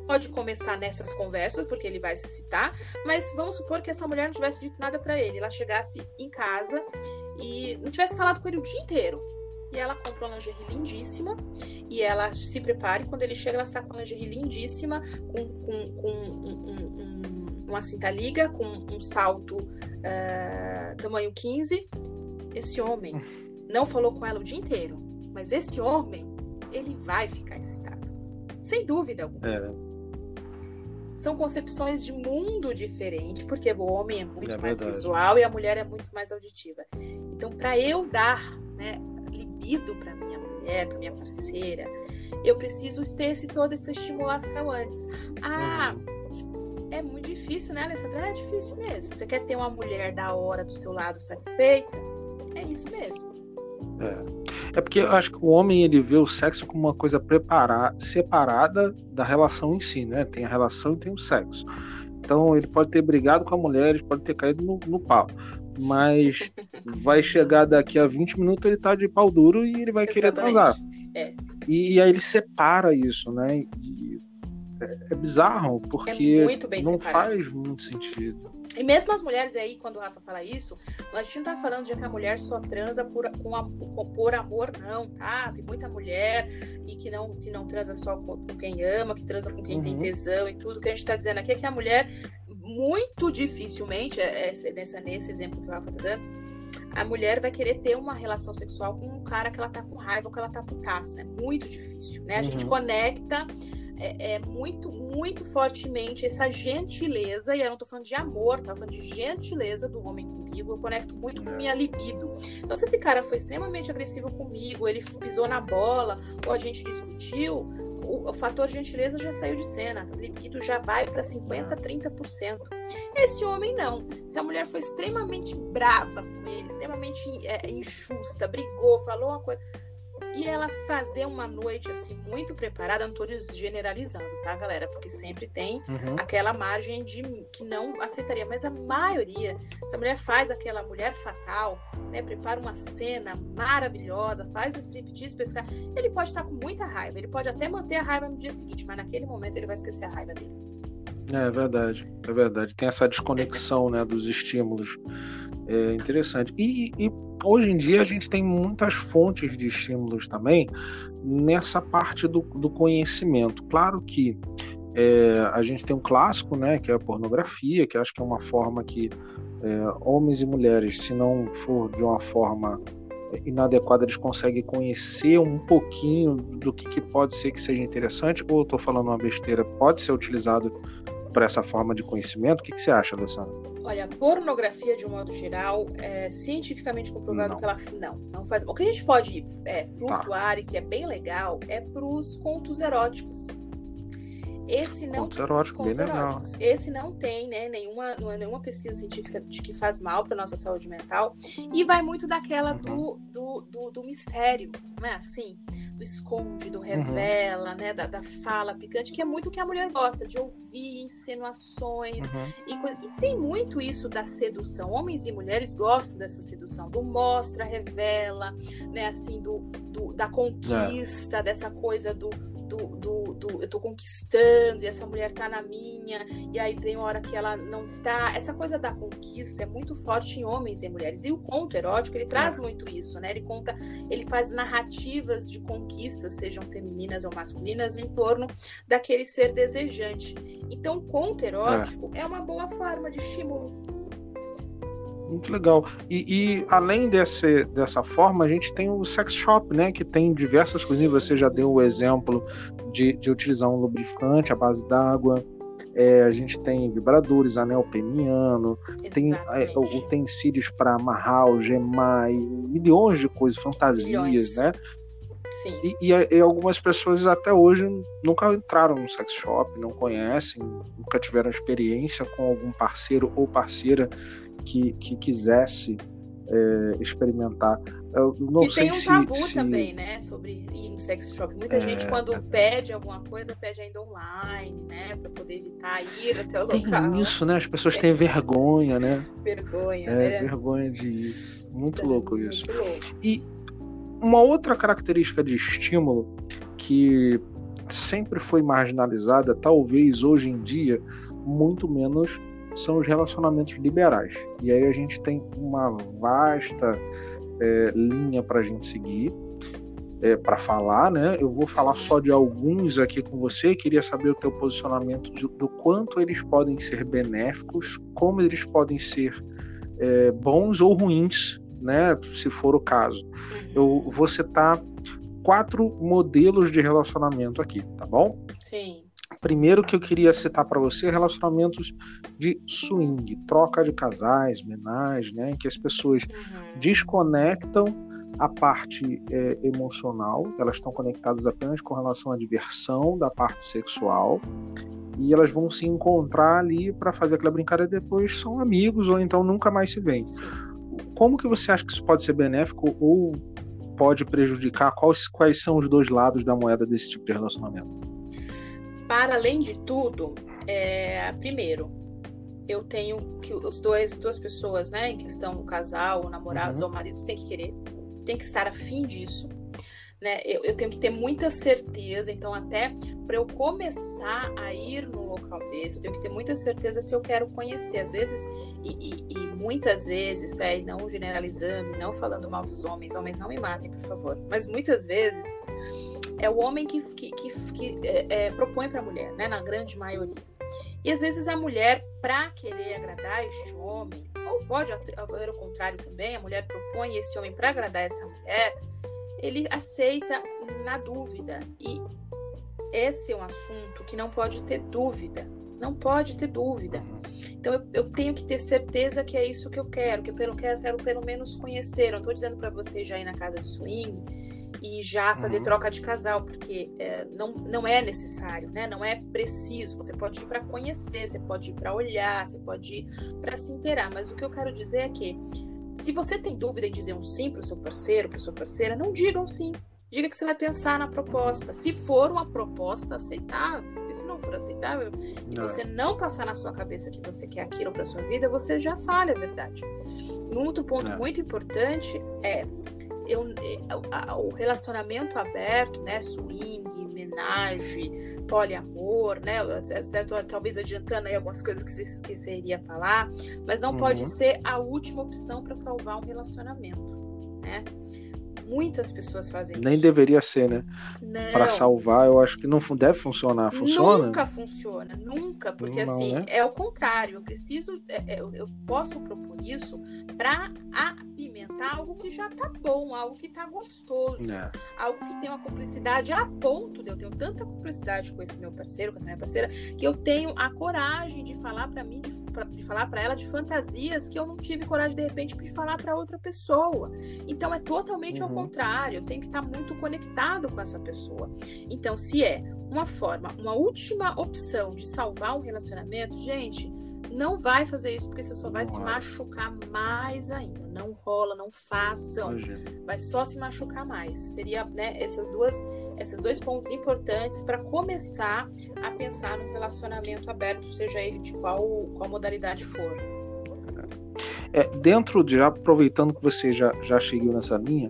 pode começar nessas conversas, porque ele vai se citar, mas vamos supor que essa mulher não tivesse dito nada para ele. Ela chegasse em casa e não tivesse falado com ele o dia inteiro. E ela compra uma lingerie lindíssima e ela se prepare. Quando ele chega, ela está com uma lingerie lindíssima, com, com, com um, um, uma cinta liga, com um salto uh, tamanho 15. Esse homem não falou com ela o dia inteiro, mas esse homem, ele vai ficar excitado. Sem dúvida alguma. É são concepções de mundo diferente, porque o homem é muito é mais visual e a mulher é muito mais auditiva. Então, para eu dar né, libido para minha mulher, para minha parceira, eu preciso ter esse, toda essa estimulação antes. Ah, é muito difícil, né, Alessandra? É difícil mesmo. Você quer ter uma mulher da hora do seu lado satisfeita? É isso mesmo. É. é porque eu acho que o homem ele vê o sexo como uma coisa preparada, separada da relação em si, né? Tem a relação e tem o sexo. Então ele pode ter brigado com a mulher, ele pode ter caído no, no pau. Mas vai chegar daqui a 20 minutos, ele tá de pau duro e ele vai Exatamente. querer transar. É. E, e, aí ele separa isso, né? E é, é bizarro, porque é não separado. faz muito sentido. E mesmo as mulheres aí, quando o Rafa fala isso, a gente não tá falando de que a mulher só transa por, com a, por amor, não, tá? Tem muita mulher e que não, que não transa só com, com quem ama, que transa com quem uhum. tem tesão e tudo. O que a gente tá dizendo aqui é que a mulher, muito dificilmente, é, é, nessa, nesse exemplo que o Rafa tá dando, a mulher vai querer ter uma relação sexual com um cara que ela tá com raiva ou que ela tá putaça. É muito difícil, né? A gente uhum. conecta é, é, muito, muito fortemente essa gentileza, e eu não tô falando de amor, tá falando de gentileza do homem comigo, eu conecto muito com é. minha libido. Então, se esse cara foi extremamente agressivo comigo, ele pisou na bola, ou a gente discutiu, o, o fator gentileza já saiu de cena, a libido já vai para 50%, 30%. Esse homem não. Se a mulher foi extremamente brava com ele, extremamente é, injusta, brigou, falou uma coisa e ela fazer uma noite assim muito preparada, não tô generalizando, tá, galera? Porque sempre tem uhum. aquela margem de que não aceitaria, mas a maioria, se a mulher faz aquela mulher fatal, né, prepara uma cena maravilhosa, faz um striptease cara, ele pode estar com muita raiva, ele pode até manter a raiva no dia seguinte, mas naquele momento ele vai esquecer a raiva dele. É verdade, é verdade. Tem essa desconexão, né, dos estímulos. É interessante. E, e hoje em dia a gente tem muitas fontes de estímulos também nessa parte do, do conhecimento. Claro que é, a gente tem um clássico, né, que é a pornografia, que acho que é uma forma que é, homens e mulheres, se não for de uma forma inadequada, eles conseguem conhecer um pouquinho do que, que pode ser que seja interessante, ou estou falando uma besteira, pode ser utilizado para essa forma de conhecimento? O que, que você acha, Alessandra? Olha, a pornografia, de um modo geral, é cientificamente comprovado não. que ela não, não faz. O que a gente pode é, flutuar tá. e que é bem legal é para os contos eróticos. Esse não contos eróticos, bem legal. Esse não tem, né, nenhuma, não é nenhuma pesquisa científica de que faz mal para nossa saúde mental e vai muito daquela uhum. do, do, do, do mistério, não é assim? do esconde, do revela, uhum. né? Da, da, fala picante, que é muito o que a mulher gosta, de ouvir insinuações. Uhum. E, e, tem muito isso da sedução. Homens e mulheres gostam dessa sedução, do mostra, revela, né? Assim, do, do da conquista, é. dessa coisa do do, do, do, eu tô conquistando e essa mulher tá na minha, e aí tem hora que ela não tá. Essa coisa da conquista é muito forte em homens e mulheres. E o conto erótico, ele traz é. muito isso, né? Ele conta, ele faz narrativas de conquistas, sejam femininas ou masculinas, em torno daquele ser desejante. Então, o conto erótico é, é uma boa forma de estímulo muito legal. E, e, além desse, dessa forma, a gente tem o sex shop, né? Que tem diversas coisinhas. Você já deu o exemplo de, de utilizar um lubrificante à base d'água. É, a gente tem vibradores, anel peniano, tem é, utensílios para amarrar, gemar, e milhões de coisas, fantasias, milhões. né? Sim. E, e, e, algumas pessoas até hoje nunca entraram no sex shop, não conhecem, nunca tiveram experiência com algum parceiro ou parceira que, que quisesse é, experimentar. Eu não e sei tem um se, tabu se... também, né? Sobre ir no sex shop. Muita é, gente, quando é... pede alguma coisa, pede ainda online, né? Para poder evitar ir até o tem local. Tem isso, né? As pessoas têm vergonha, né? Vergonha, é, né? vergonha de ir. Muito louco isso. Muito louco. E uma outra característica de estímulo que sempre foi marginalizada, talvez hoje em dia, muito menos são os relacionamentos liberais. E aí a gente tem uma vasta é, linha para a gente seguir, é, para falar, né? Eu vou falar só de alguns aqui com você. Queria saber o teu posicionamento de, do quanto eles podem ser benéficos, como eles podem ser é, bons ou ruins, né? Se for o caso. Eu vou citar quatro modelos de relacionamento aqui, tá bom? Sim. Primeiro que eu queria citar para você relacionamentos de swing, troca de casais, menagem, né, em que as pessoas uhum. desconectam a parte é, emocional, elas estão conectadas apenas com relação à diversão da parte sexual e elas vão se encontrar ali para fazer aquela brincadeira e depois são amigos ou então nunca mais se veem. Como que você acha que isso pode ser benéfico ou pode prejudicar? Quais, quais são os dois lados da moeda desse tipo de relacionamento? Para além de tudo, é, primeiro, eu tenho que os dois, duas pessoas, né, em questão, o casal, ou namorados uhum. ou maridos, tem que querer, tem que estar afim disso, né? Eu, eu tenho que ter muita certeza, então até para eu começar a ir num local desse, eu tenho que ter muita certeza se eu quero conhecer. Às vezes, e, e, e muitas vezes, né, e não generalizando, não falando mal dos homens, homens não me matem, por favor, mas muitas vezes é o homem que, que, que, que é, é, propõe para a mulher, né? Na grande maioria. E às vezes a mulher, para querer agradar este homem, ou pode haver o contrário também, a mulher propõe esse homem para agradar essa mulher, ele aceita na dúvida. E esse é um assunto que não pode ter dúvida. Não pode ter dúvida. Então eu, eu tenho que ter certeza que é isso que eu quero, que eu quero, quero, pelo menos conhecer. não estou dizendo para você já ir na casa de swing e já fazer uhum. troca de casal, porque é, não, não é necessário, né? Não é preciso. Você pode ir para conhecer, você pode ir para olhar, você pode ir para se inteirar. Mas o que eu quero dizer é que se você tem dúvida em dizer um sim para o seu parceiro, para sua parceira, não diga um sim. Diga que você vai pensar na proposta. Se for uma proposta aceitável, e se não for aceitável, e não. você não passar na sua cabeça que você quer aquilo para sua vida, você já fale a verdade. Um outro ponto é. muito importante é eu, é, o relacionamento aberto, né, swing, homenagem, poliamor, né, talvez adiantando aí algumas coisas que você, que você iria falar, mas não uhum. pode ser a última opção para salvar um relacionamento, né? Muitas pessoas fazem Nem isso. deveria ser, né? Para salvar, eu acho que não deve funcionar. Funciona? Nunca funciona, nunca, porque não, assim, né? é o contrário. Eu preciso, é, é, eu posso propor isso para apimentar algo que já tá bom, algo que tá gostoso, é. algo que tem uma cumplicidade a ponto de eu ter tanta cumplicidade com esse meu parceiro, com essa minha parceira, que eu tenho a coragem de falar para mim, de, pra, de falar para ela de fantasias que eu não tive coragem de repente de falar para outra pessoa. Então é totalmente uhum. ao contrário, eu tenho que estar muito conectado com essa pessoa. Então, se é uma forma, uma última opção de salvar um relacionamento, gente, não vai fazer isso porque você só vai não se machucar mais ainda. Não rola, não façam. Vai só se machucar mais. Seria, né, essas duas esses dois pontos importantes para começar a pensar num relacionamento aberto, seja ele de qual, qual modalidade for. É, dentro de, já aproveitando que você já, já chegou nessa linha,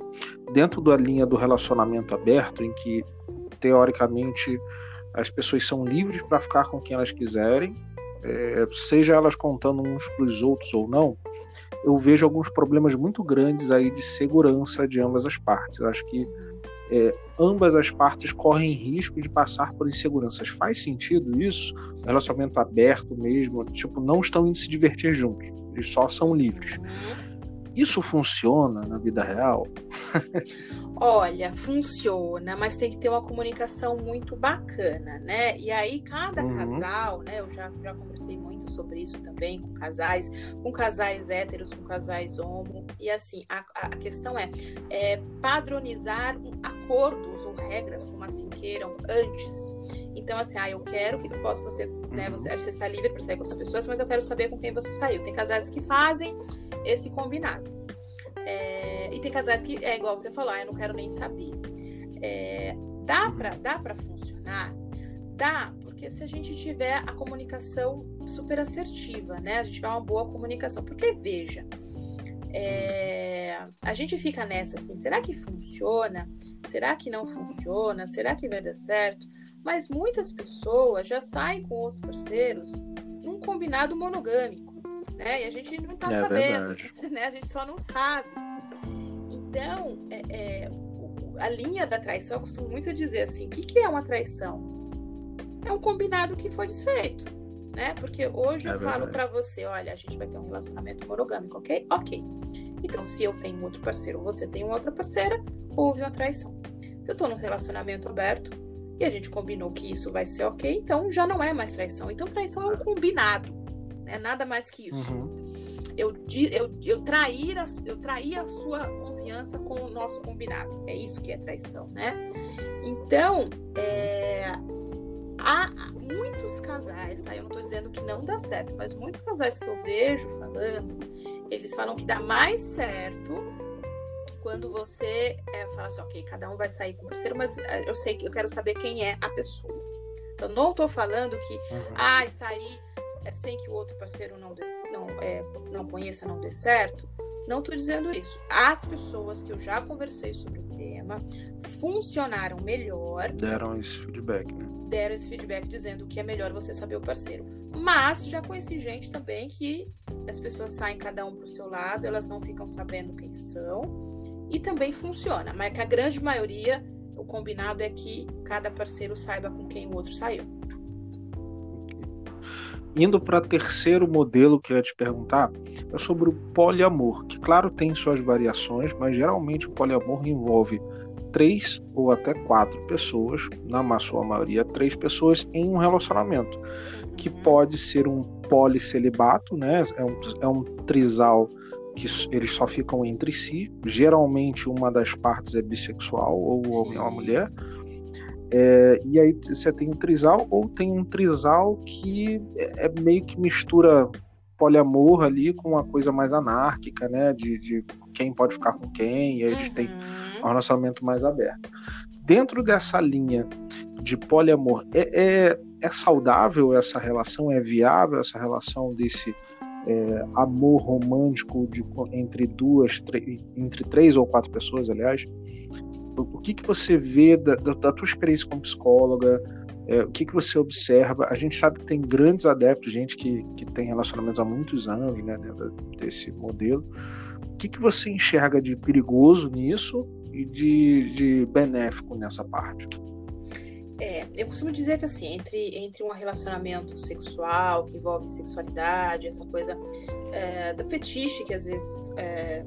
dentro da linha do relacionamento aberto, em que teoricamente as pessoas são livres para ficar com quem elas quiserem, é, seja elas contando uns para os outros ou não, eu vejo alguns problemas muito grandes aí de segurança de ambas as partes. acho que é, ambas as partes correm risco de passar por inseguranças. Faz sentido isso? Relacionamento aberto mesmo, tipo, não estão indo se divertir juntos, eles só são livres. Uhum. Isso funciona na vida real? Olha, funciona, mas tem que ter uma comunicação muito bacana, né? E aí, cada uhum. casal, né? Eu já, já conversei muito sobre isso também com casais, com casais héteros, com casais homo. E assim, a, a questão é, é padronizar acordos ou regras, como assim queiram, antes. Então, assim, ah, eu quero que eu posso, você, né? Uhum. Você, você está livre para sair com outras pessoas, mas eu quero saber com quem você saiu. Tem casais que fazem esse combinado. É, e tem casais que é igual você falou, ah, eu não quero nem saber. É, dá para dá para funcionar? Dá, porque se a gente tiver a comunicação super assertiva, né? A gente tiver uma boa comunicação. Porque, veja, é, a gente fica nessa assim, será que funciona? Será que não funciona? Será que vai dar certo? Mas muitas pessoas já saem com outros parceiros num combinado monogâmico né? E a gente não tá é sabendo, né? A gente só não sabe. Então, é, é, a linha da traição, eu costumo muito dizer assim, o que, que é uma traição? É um combinado que foi desfeito, né? Porque hoje é eu falo para você, olha, a gente vai ter um relacionamento monogâmico, ok? Ok. Então, se eu tenho outro parceiro, você tem outra parceira, houve uma traição. Se eu tô num relacionamento aberto e a gente combinou que isso vai ser ok, então já não é mais traição. Então, traição é um combinado. É nada mais que isso. Uhum. Eu, eu, eu, trair a, eu trair a sua confiança com o nosso combinado. É isso que é traição, né? Então, é, há muitos casais, tá? Eu não tô dizendo que não dá certo, mas muitos casais que eu vejo falando, eles falam que dá mais certo quando você é, fala assim, ok, cada um vai sair com o parceiro, mas é, eu sei que eu quero saber quem é a pessoa. Eu não tô falando que, uhum. ah, sair é sem que o outro parceiro não, dê, não, é, não conheça, não dê certo. Não estou dizendo isso. As pessoas que eu já conversei sobre o tema funcionaram melhor. Deram esse feedback, né? Deram esse feedback dizendo que é melhor você saber o parceiro. Mas já conheci gente também que as pessoas saem cada um para o seu lado, elas não ficam sabendo quem são. E também funciona. Mas que a grande maioria, o combinado é que cada parceiro saiba com quem o outro saiu. Indo para terceiro modelo que eu ia te perguntar, é sobre o poliamor, que claro tem suas variações, mas geralmente o poliamor envolve três ou até quatro pessoas, na sua maioria três pessoas em um relacionamento, que pode ser um policelibato, né? É um, é um trisal que eles só ficam entre si. Geralmente uma das partes é bissexual, ou o homem ou a mulher é, e aí você tem um trisal ou tem um trisal que é, é meio que mistura poliamor ali com uma coisa mais anárquica, né? De, de quem pode ficar com quem, e aí eles têm uhum. um relacionamento mais aberto. Dentro dessa linha de poliamor, é, é, é saudável essa relação? É viável essa relação desse é, amor romântico de, entre duas, entre três ou quatro pessoas, aliás? o que, que você vê da, da, da tua experiência como psicóloga, é, o que, que você observa? A gente sabe que tem grandes adeptos, gente que, que tem relacionamentos há muitos anos, né, dentro desse modelo. O que, que você enxerga de perigoso nisso e de, de benéfico nessa parte? É, eu costumo dizer que assim, entre, entre um relacionamento sexual que envolve sexualidade, essa coisa é, da fetiche que às vezes é,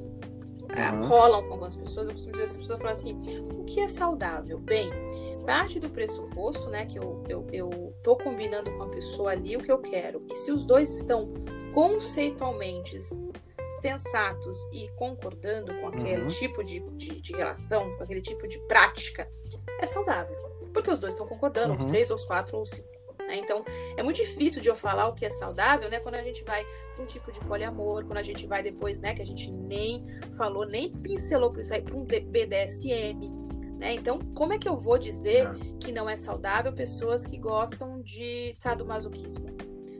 uhum. rolam com algumas pessoas, eu costumo dizer as pessoas falam assim, o que é saudável? Bem, parte do pressuposto, né, que eu, eu, eu tô combinando com a pessoa ali o que eu quero, e se os dois estão conceitualmente sensatos e concordando com aquele uhum. tipo de, de, de, relação, com aquele tipo de prática, é saudável. Porque os dois estão concordando, uhum. os três, ou os quatro, ou os cinco. Né? Então, é muito difícil de eu falar o que é saudável, né? Quando a gente vai para um tipo de poliamor, quando a gente vai depois, né? Que a gente nem falou, nem pincelou por isso aí, para um BDSM. Né? Então, como é que eu vou dizer é. que não é saudável pessoas que gostam de sadomasoquismo?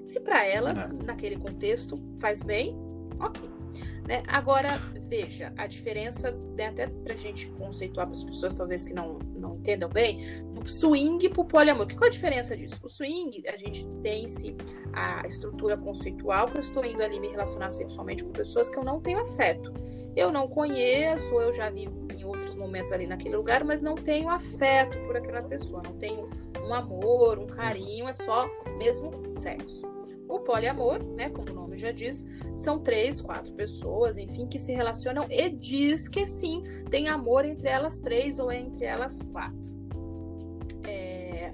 Se para elas, é. naquele contexto, faz bem, ok. Né? Agora, veja, a diferença, né, até pra gente conceituar para as pessoas, talvez que não, não entendam bem, do swing pro poliamor. Qual é a diferença disso? O swing, a gente tem se a estrutura conceitual que eu estou indo ali me relacionar sexualmente com pessoas que eu não tenho afeto. Eu não conheço, eu já vi em outros momentos ali naquele lugar, mas não tenho afeto por aquela pessoa, não tenho um amor, um carinho, é só mesmo sexo. O poliamor, né, como o nome já diz, são três, quatro pessoas, enfim, que se relacionam e diz que sim, tem amor entre elas três ou entre elas quatro. É...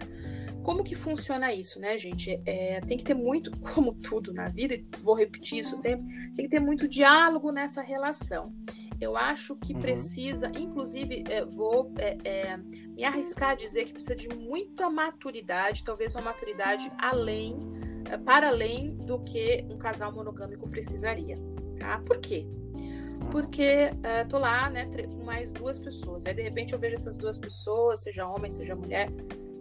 Como que funciona isso, né, gente? É... Tem que ter muito, como tudo na vida, e vou repetir isso sempre, tem que ter muito diálogo nessa relação. Eu acho que uhum. precisa, inclusive, é, vou é, é, me arriscar a dizer que precisa de muita maturidade, talvez uma maturidade além para além do que um casal monogâmico precisaria. Tá? Por quê? Porque uh, tô lá, né, com mais duas pessoas. Aí de repente eu vejo essas duas pessoas, seja homem, seja mulher,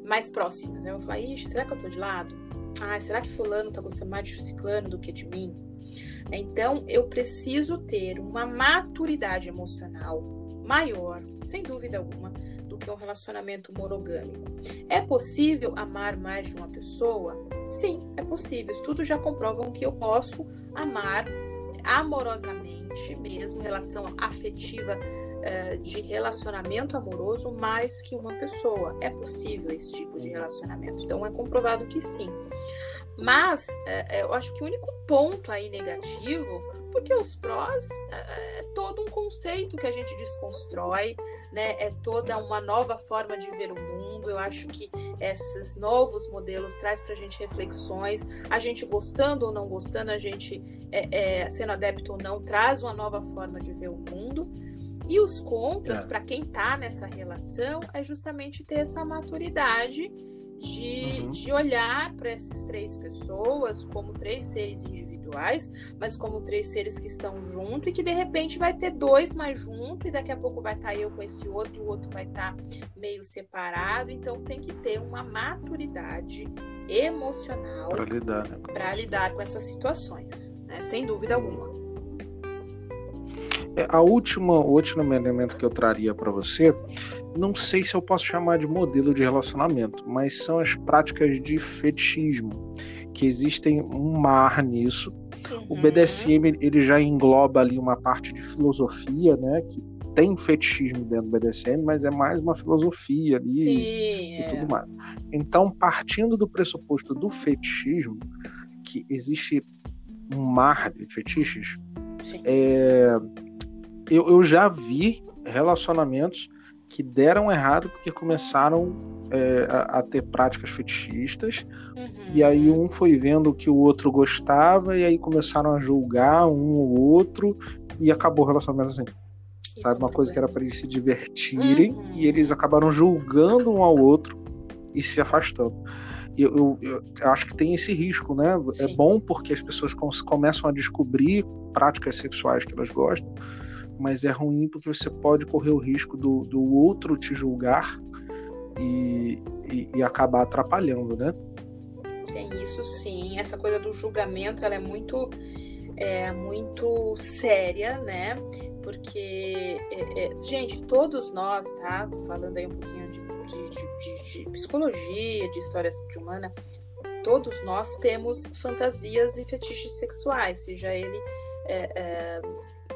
mais próximas. Aí eu vou falar, ixi, será que eu tô de lado? Ah, será que fulano tá gostando mais de ciclano do que de mim? Então eu preciso ter uma maturidade emocional maior, sem dúvida alguma, do que um relacionamento monogâmico. É possível amar mais de uma pessoa? Sim, é possível. Estudos já comprovam que eu posso amar amorosamente, mesmo relação afetiva uh, de relacionamento amoroso, mais que uma pessoa. É possível esse tipo de relacionamento. Então é comprovado que sim. Mas uh, eu acho que o único ponto aí negativo porque os prós é, é todo um conceito que a gente desconstrói, né? É toda uma nova forma de ver o mundo. Eu acho que esses novos modelos traz para a gente reflexões. A gente gostando ou não gostando, a gente é, é, sendo adepto ou não, traz uma nova forma de ver o mundo. E os contras, é. para quem está nessa relação, é justamente ter essa maturidade de, uhum. de olhar para essas três pessoas como três seres individuais mas como três seres que estão junto e que de repente vai ter dois mais junto e daqui a pouco vai estar tá eu com esse outro e o outro vai estar tá meio separado. Então tem que ter uma maturidade emocional para lidar, né? lidar com essas situações, né? sem dúvida alguma. É, a última, o último elemento que eu traria para você, não sei se eu posso chamar de modelo de relacionamento, mas são as práticas de fetichismo que existem um mar nisso. Uhum. O BDSM ele já engloba ali uma parte de filosofia, né? Que tem fetichismo dentro do BDSM, mas é mais uma filosofia ali Sim, e, é. tudo mais. Então, partindo do pressuposto do fetichismo, que existe um mar de fetiches, é, eu, eu já vi relacionamentos que deram errado porque começaram é, a, a, ter práticas fetichistas. Uhum. E aí um foi vendo que o outro gostava, e aí começaram a julgar um ou outro, e acabou o relacionamento assim. Isso sabe? Uma coisa bem. que era para eles se divertirem, uhum. e eles acabaram julgando um ao outro e se afastando. Eu, eu, eu, acho que tem esse risco, né? É Sim. É bom porque as pessoas começam a descobrir práticas sexuais que elas gostam, mas é ruim porque você pode correr o risco do, do outro te julgar e, e, e acabar atrapalhando, né? Tem isso sim. Essa coisa do julgamento ela é muito é muito séria, né? Porque, é, é, gente, todos nós, tá? Falando aí um pouquinho de, de, de, de, psicologia, de história humana, todos nós temos fantasias e fetiches sexuais, seja ele é, é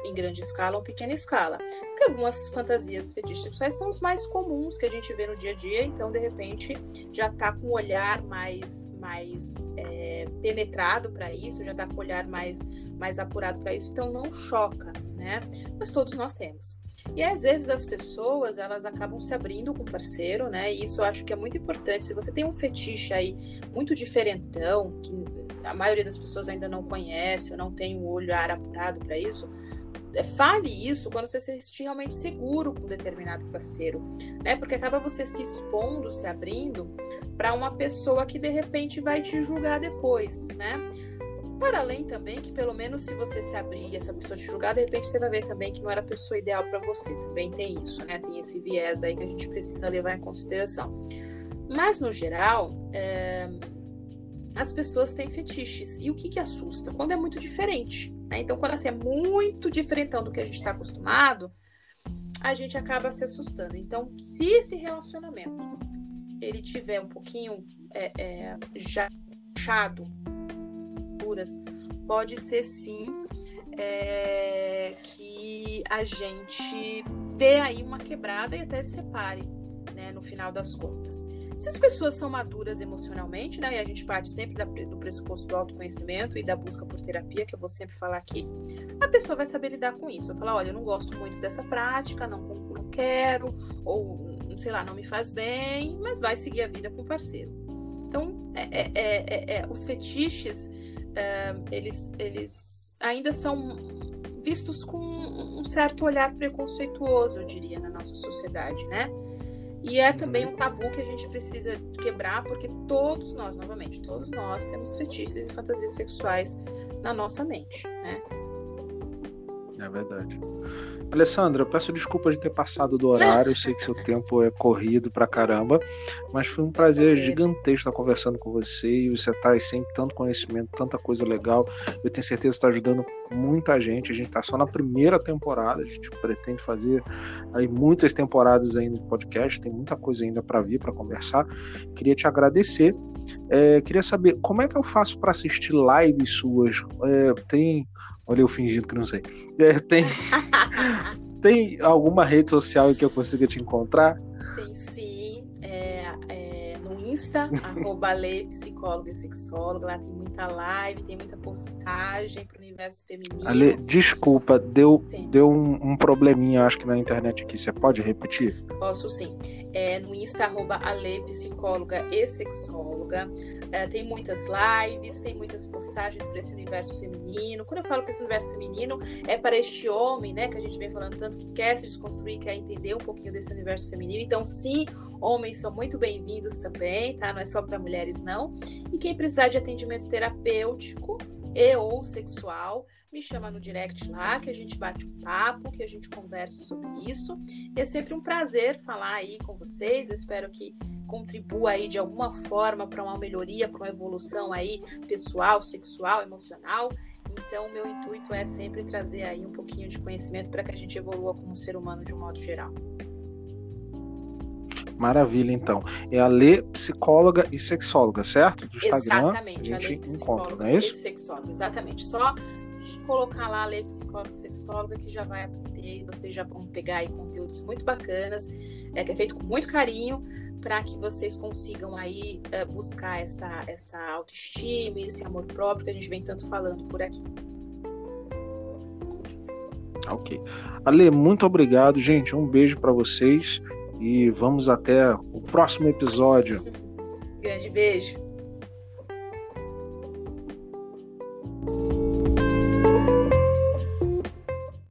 em grande escala ou pequena escala. Porque algumas fantasias fetiches sexuais são os mais comuns que a gente vê no dia a dia, então de repente já tá com um olhar mais, mais é, penetrado para isso, já tá com um olhar mais, mais apurado para isso, então não choca, né? Mas todos nós temos. E às vezes as pessoas elas acabam se abrindo com o parceiro, né? E isso eu acho que é muito importante. Se você tem um fetiche aí muito diferentão, que a maioria das pessoas ainda não conhece ou não tem um olhar apurado para isso, fale isso quando você se sentir realmente seguro com determinado parceiro, né? Porque acaba você se expondo, se abrindo para uma pessoa que de repente vai te julgar depois, né? Para além também que, pelo menos, se você se abrir e essa pessoa te julgar, de repente você vai ver também que não era a pessoa ideal para você. Também tem isso, né? Tem esse viés aí que a gente precisa levar em consideração. Mas, no geral, é... as pessoas têm fetiches. E o que, que assusta? Quando é muito diferente. Né? Então, quando assim, é muito diferentão do que a gente está acostumado, a gente acaba se assustando. Então, se esse relacionamento ele tiver um pouquinho é, é, já achado pode ser sim é, que a gente dê aí uma quebrada e até se separe, né, no final das contas. Se as pessoas são maduras emocionalmente, né, e a gente parte sempre da, do pressuposto do autoconhecimento e da busca por terapia, que eu vou sempre falar aqui, a pessoa vai saber lidar com isso. Vai falar, olha, eu não gosto muito dessa prática, não, não quero, ou, sei lá, não me faz bem, mas vai seguir a vida com o parceiro. Então, é, é, é, é os fetiches é, eles, eles ainda são vistos com um certo olhar preconceituoso, eu diria, na nossa sociedade, né? E é também um tabu que a gente precisa quebrar, porque todos nós, novamente, todos nós temos fetiches e fantasias sexuais na nossa mente, né? É verdade. Alessandra, eu peço desculpa de ter passado do horário, eu sei que seu tempo é corrido pra caramba, mas foi um prazer gigantesco estar conversando com você e você traz sempre tanto conhecimento, tanta coisa legal. Eu tenho certeza que está ajudando muita gente. A gente está só na primeira temporada, a gente pretende fazer aí muitas temporadas ainda de podcast, tem muita coisa ainda para vir, para conversar. Queria te agradecer. É, queria saber como é que eu faço para assistir lives suas. É, tem Olha eu fingindo que não sei. É, tem, tem alguma rede social em que eu consiga te encontrar? Tem sim. É, é, no Insta, arroba psicóloga e sexóloga. Lá tem muita live, tem muita postagem para o universo feminino. Ale, desculpa, deu, deu um, um probleminha, acho que na internet aqui. Você pode repetir? Posso sim. É, no Insta, arroba Ale, psicóloga e sexóloga. É, tem muitas lives, tem muitas postagens para esse universo feminino. Quando eu falo para esse universo feminino, é para este homem, né, que a gente vem falando tanto, que quer se desconstruir, quer entender um pouquinho desse universo feminino. Então, sim, homens são muito bem-vindos também, tá? Não é só para mulheres, não. E quem precisar de atendimento terapêutico e ou sexual, me chama no direct lá, que a gente bate um papo, que a gente conversa sobre isso. É sempre um prazer falar aí com vocês. Eu espero que contribua aí de alguma forma para uma melhoria, para uma evolução aí pessoal, sexual, emocional. Então, o meu intuito é sempre trazer aí um pouquinho de conhecimento para que a gente evolua como ser humano de um modo geral. Maravilha, então. É a Lê Psicóloga e Sexóloga, certo? Do Instagram. Exatamente, a, a gente encontra, não é isso? E sexóloga, exatamente. Só colocar lá, a lei psicóloga, sexóloga, que já vai aprender, vocês já vão pegar aí conteúdos muito bacanas, é, que é feito com muito carinho, para que vocês consigam aí é, buscar essa, essa autoestima, esse amor próprio que a gente vem tanto falando por aqui. Ok. Ale, muito obrigado, gente. Um beijo para vocês e vamos até o próximo episódio. Grande beijo.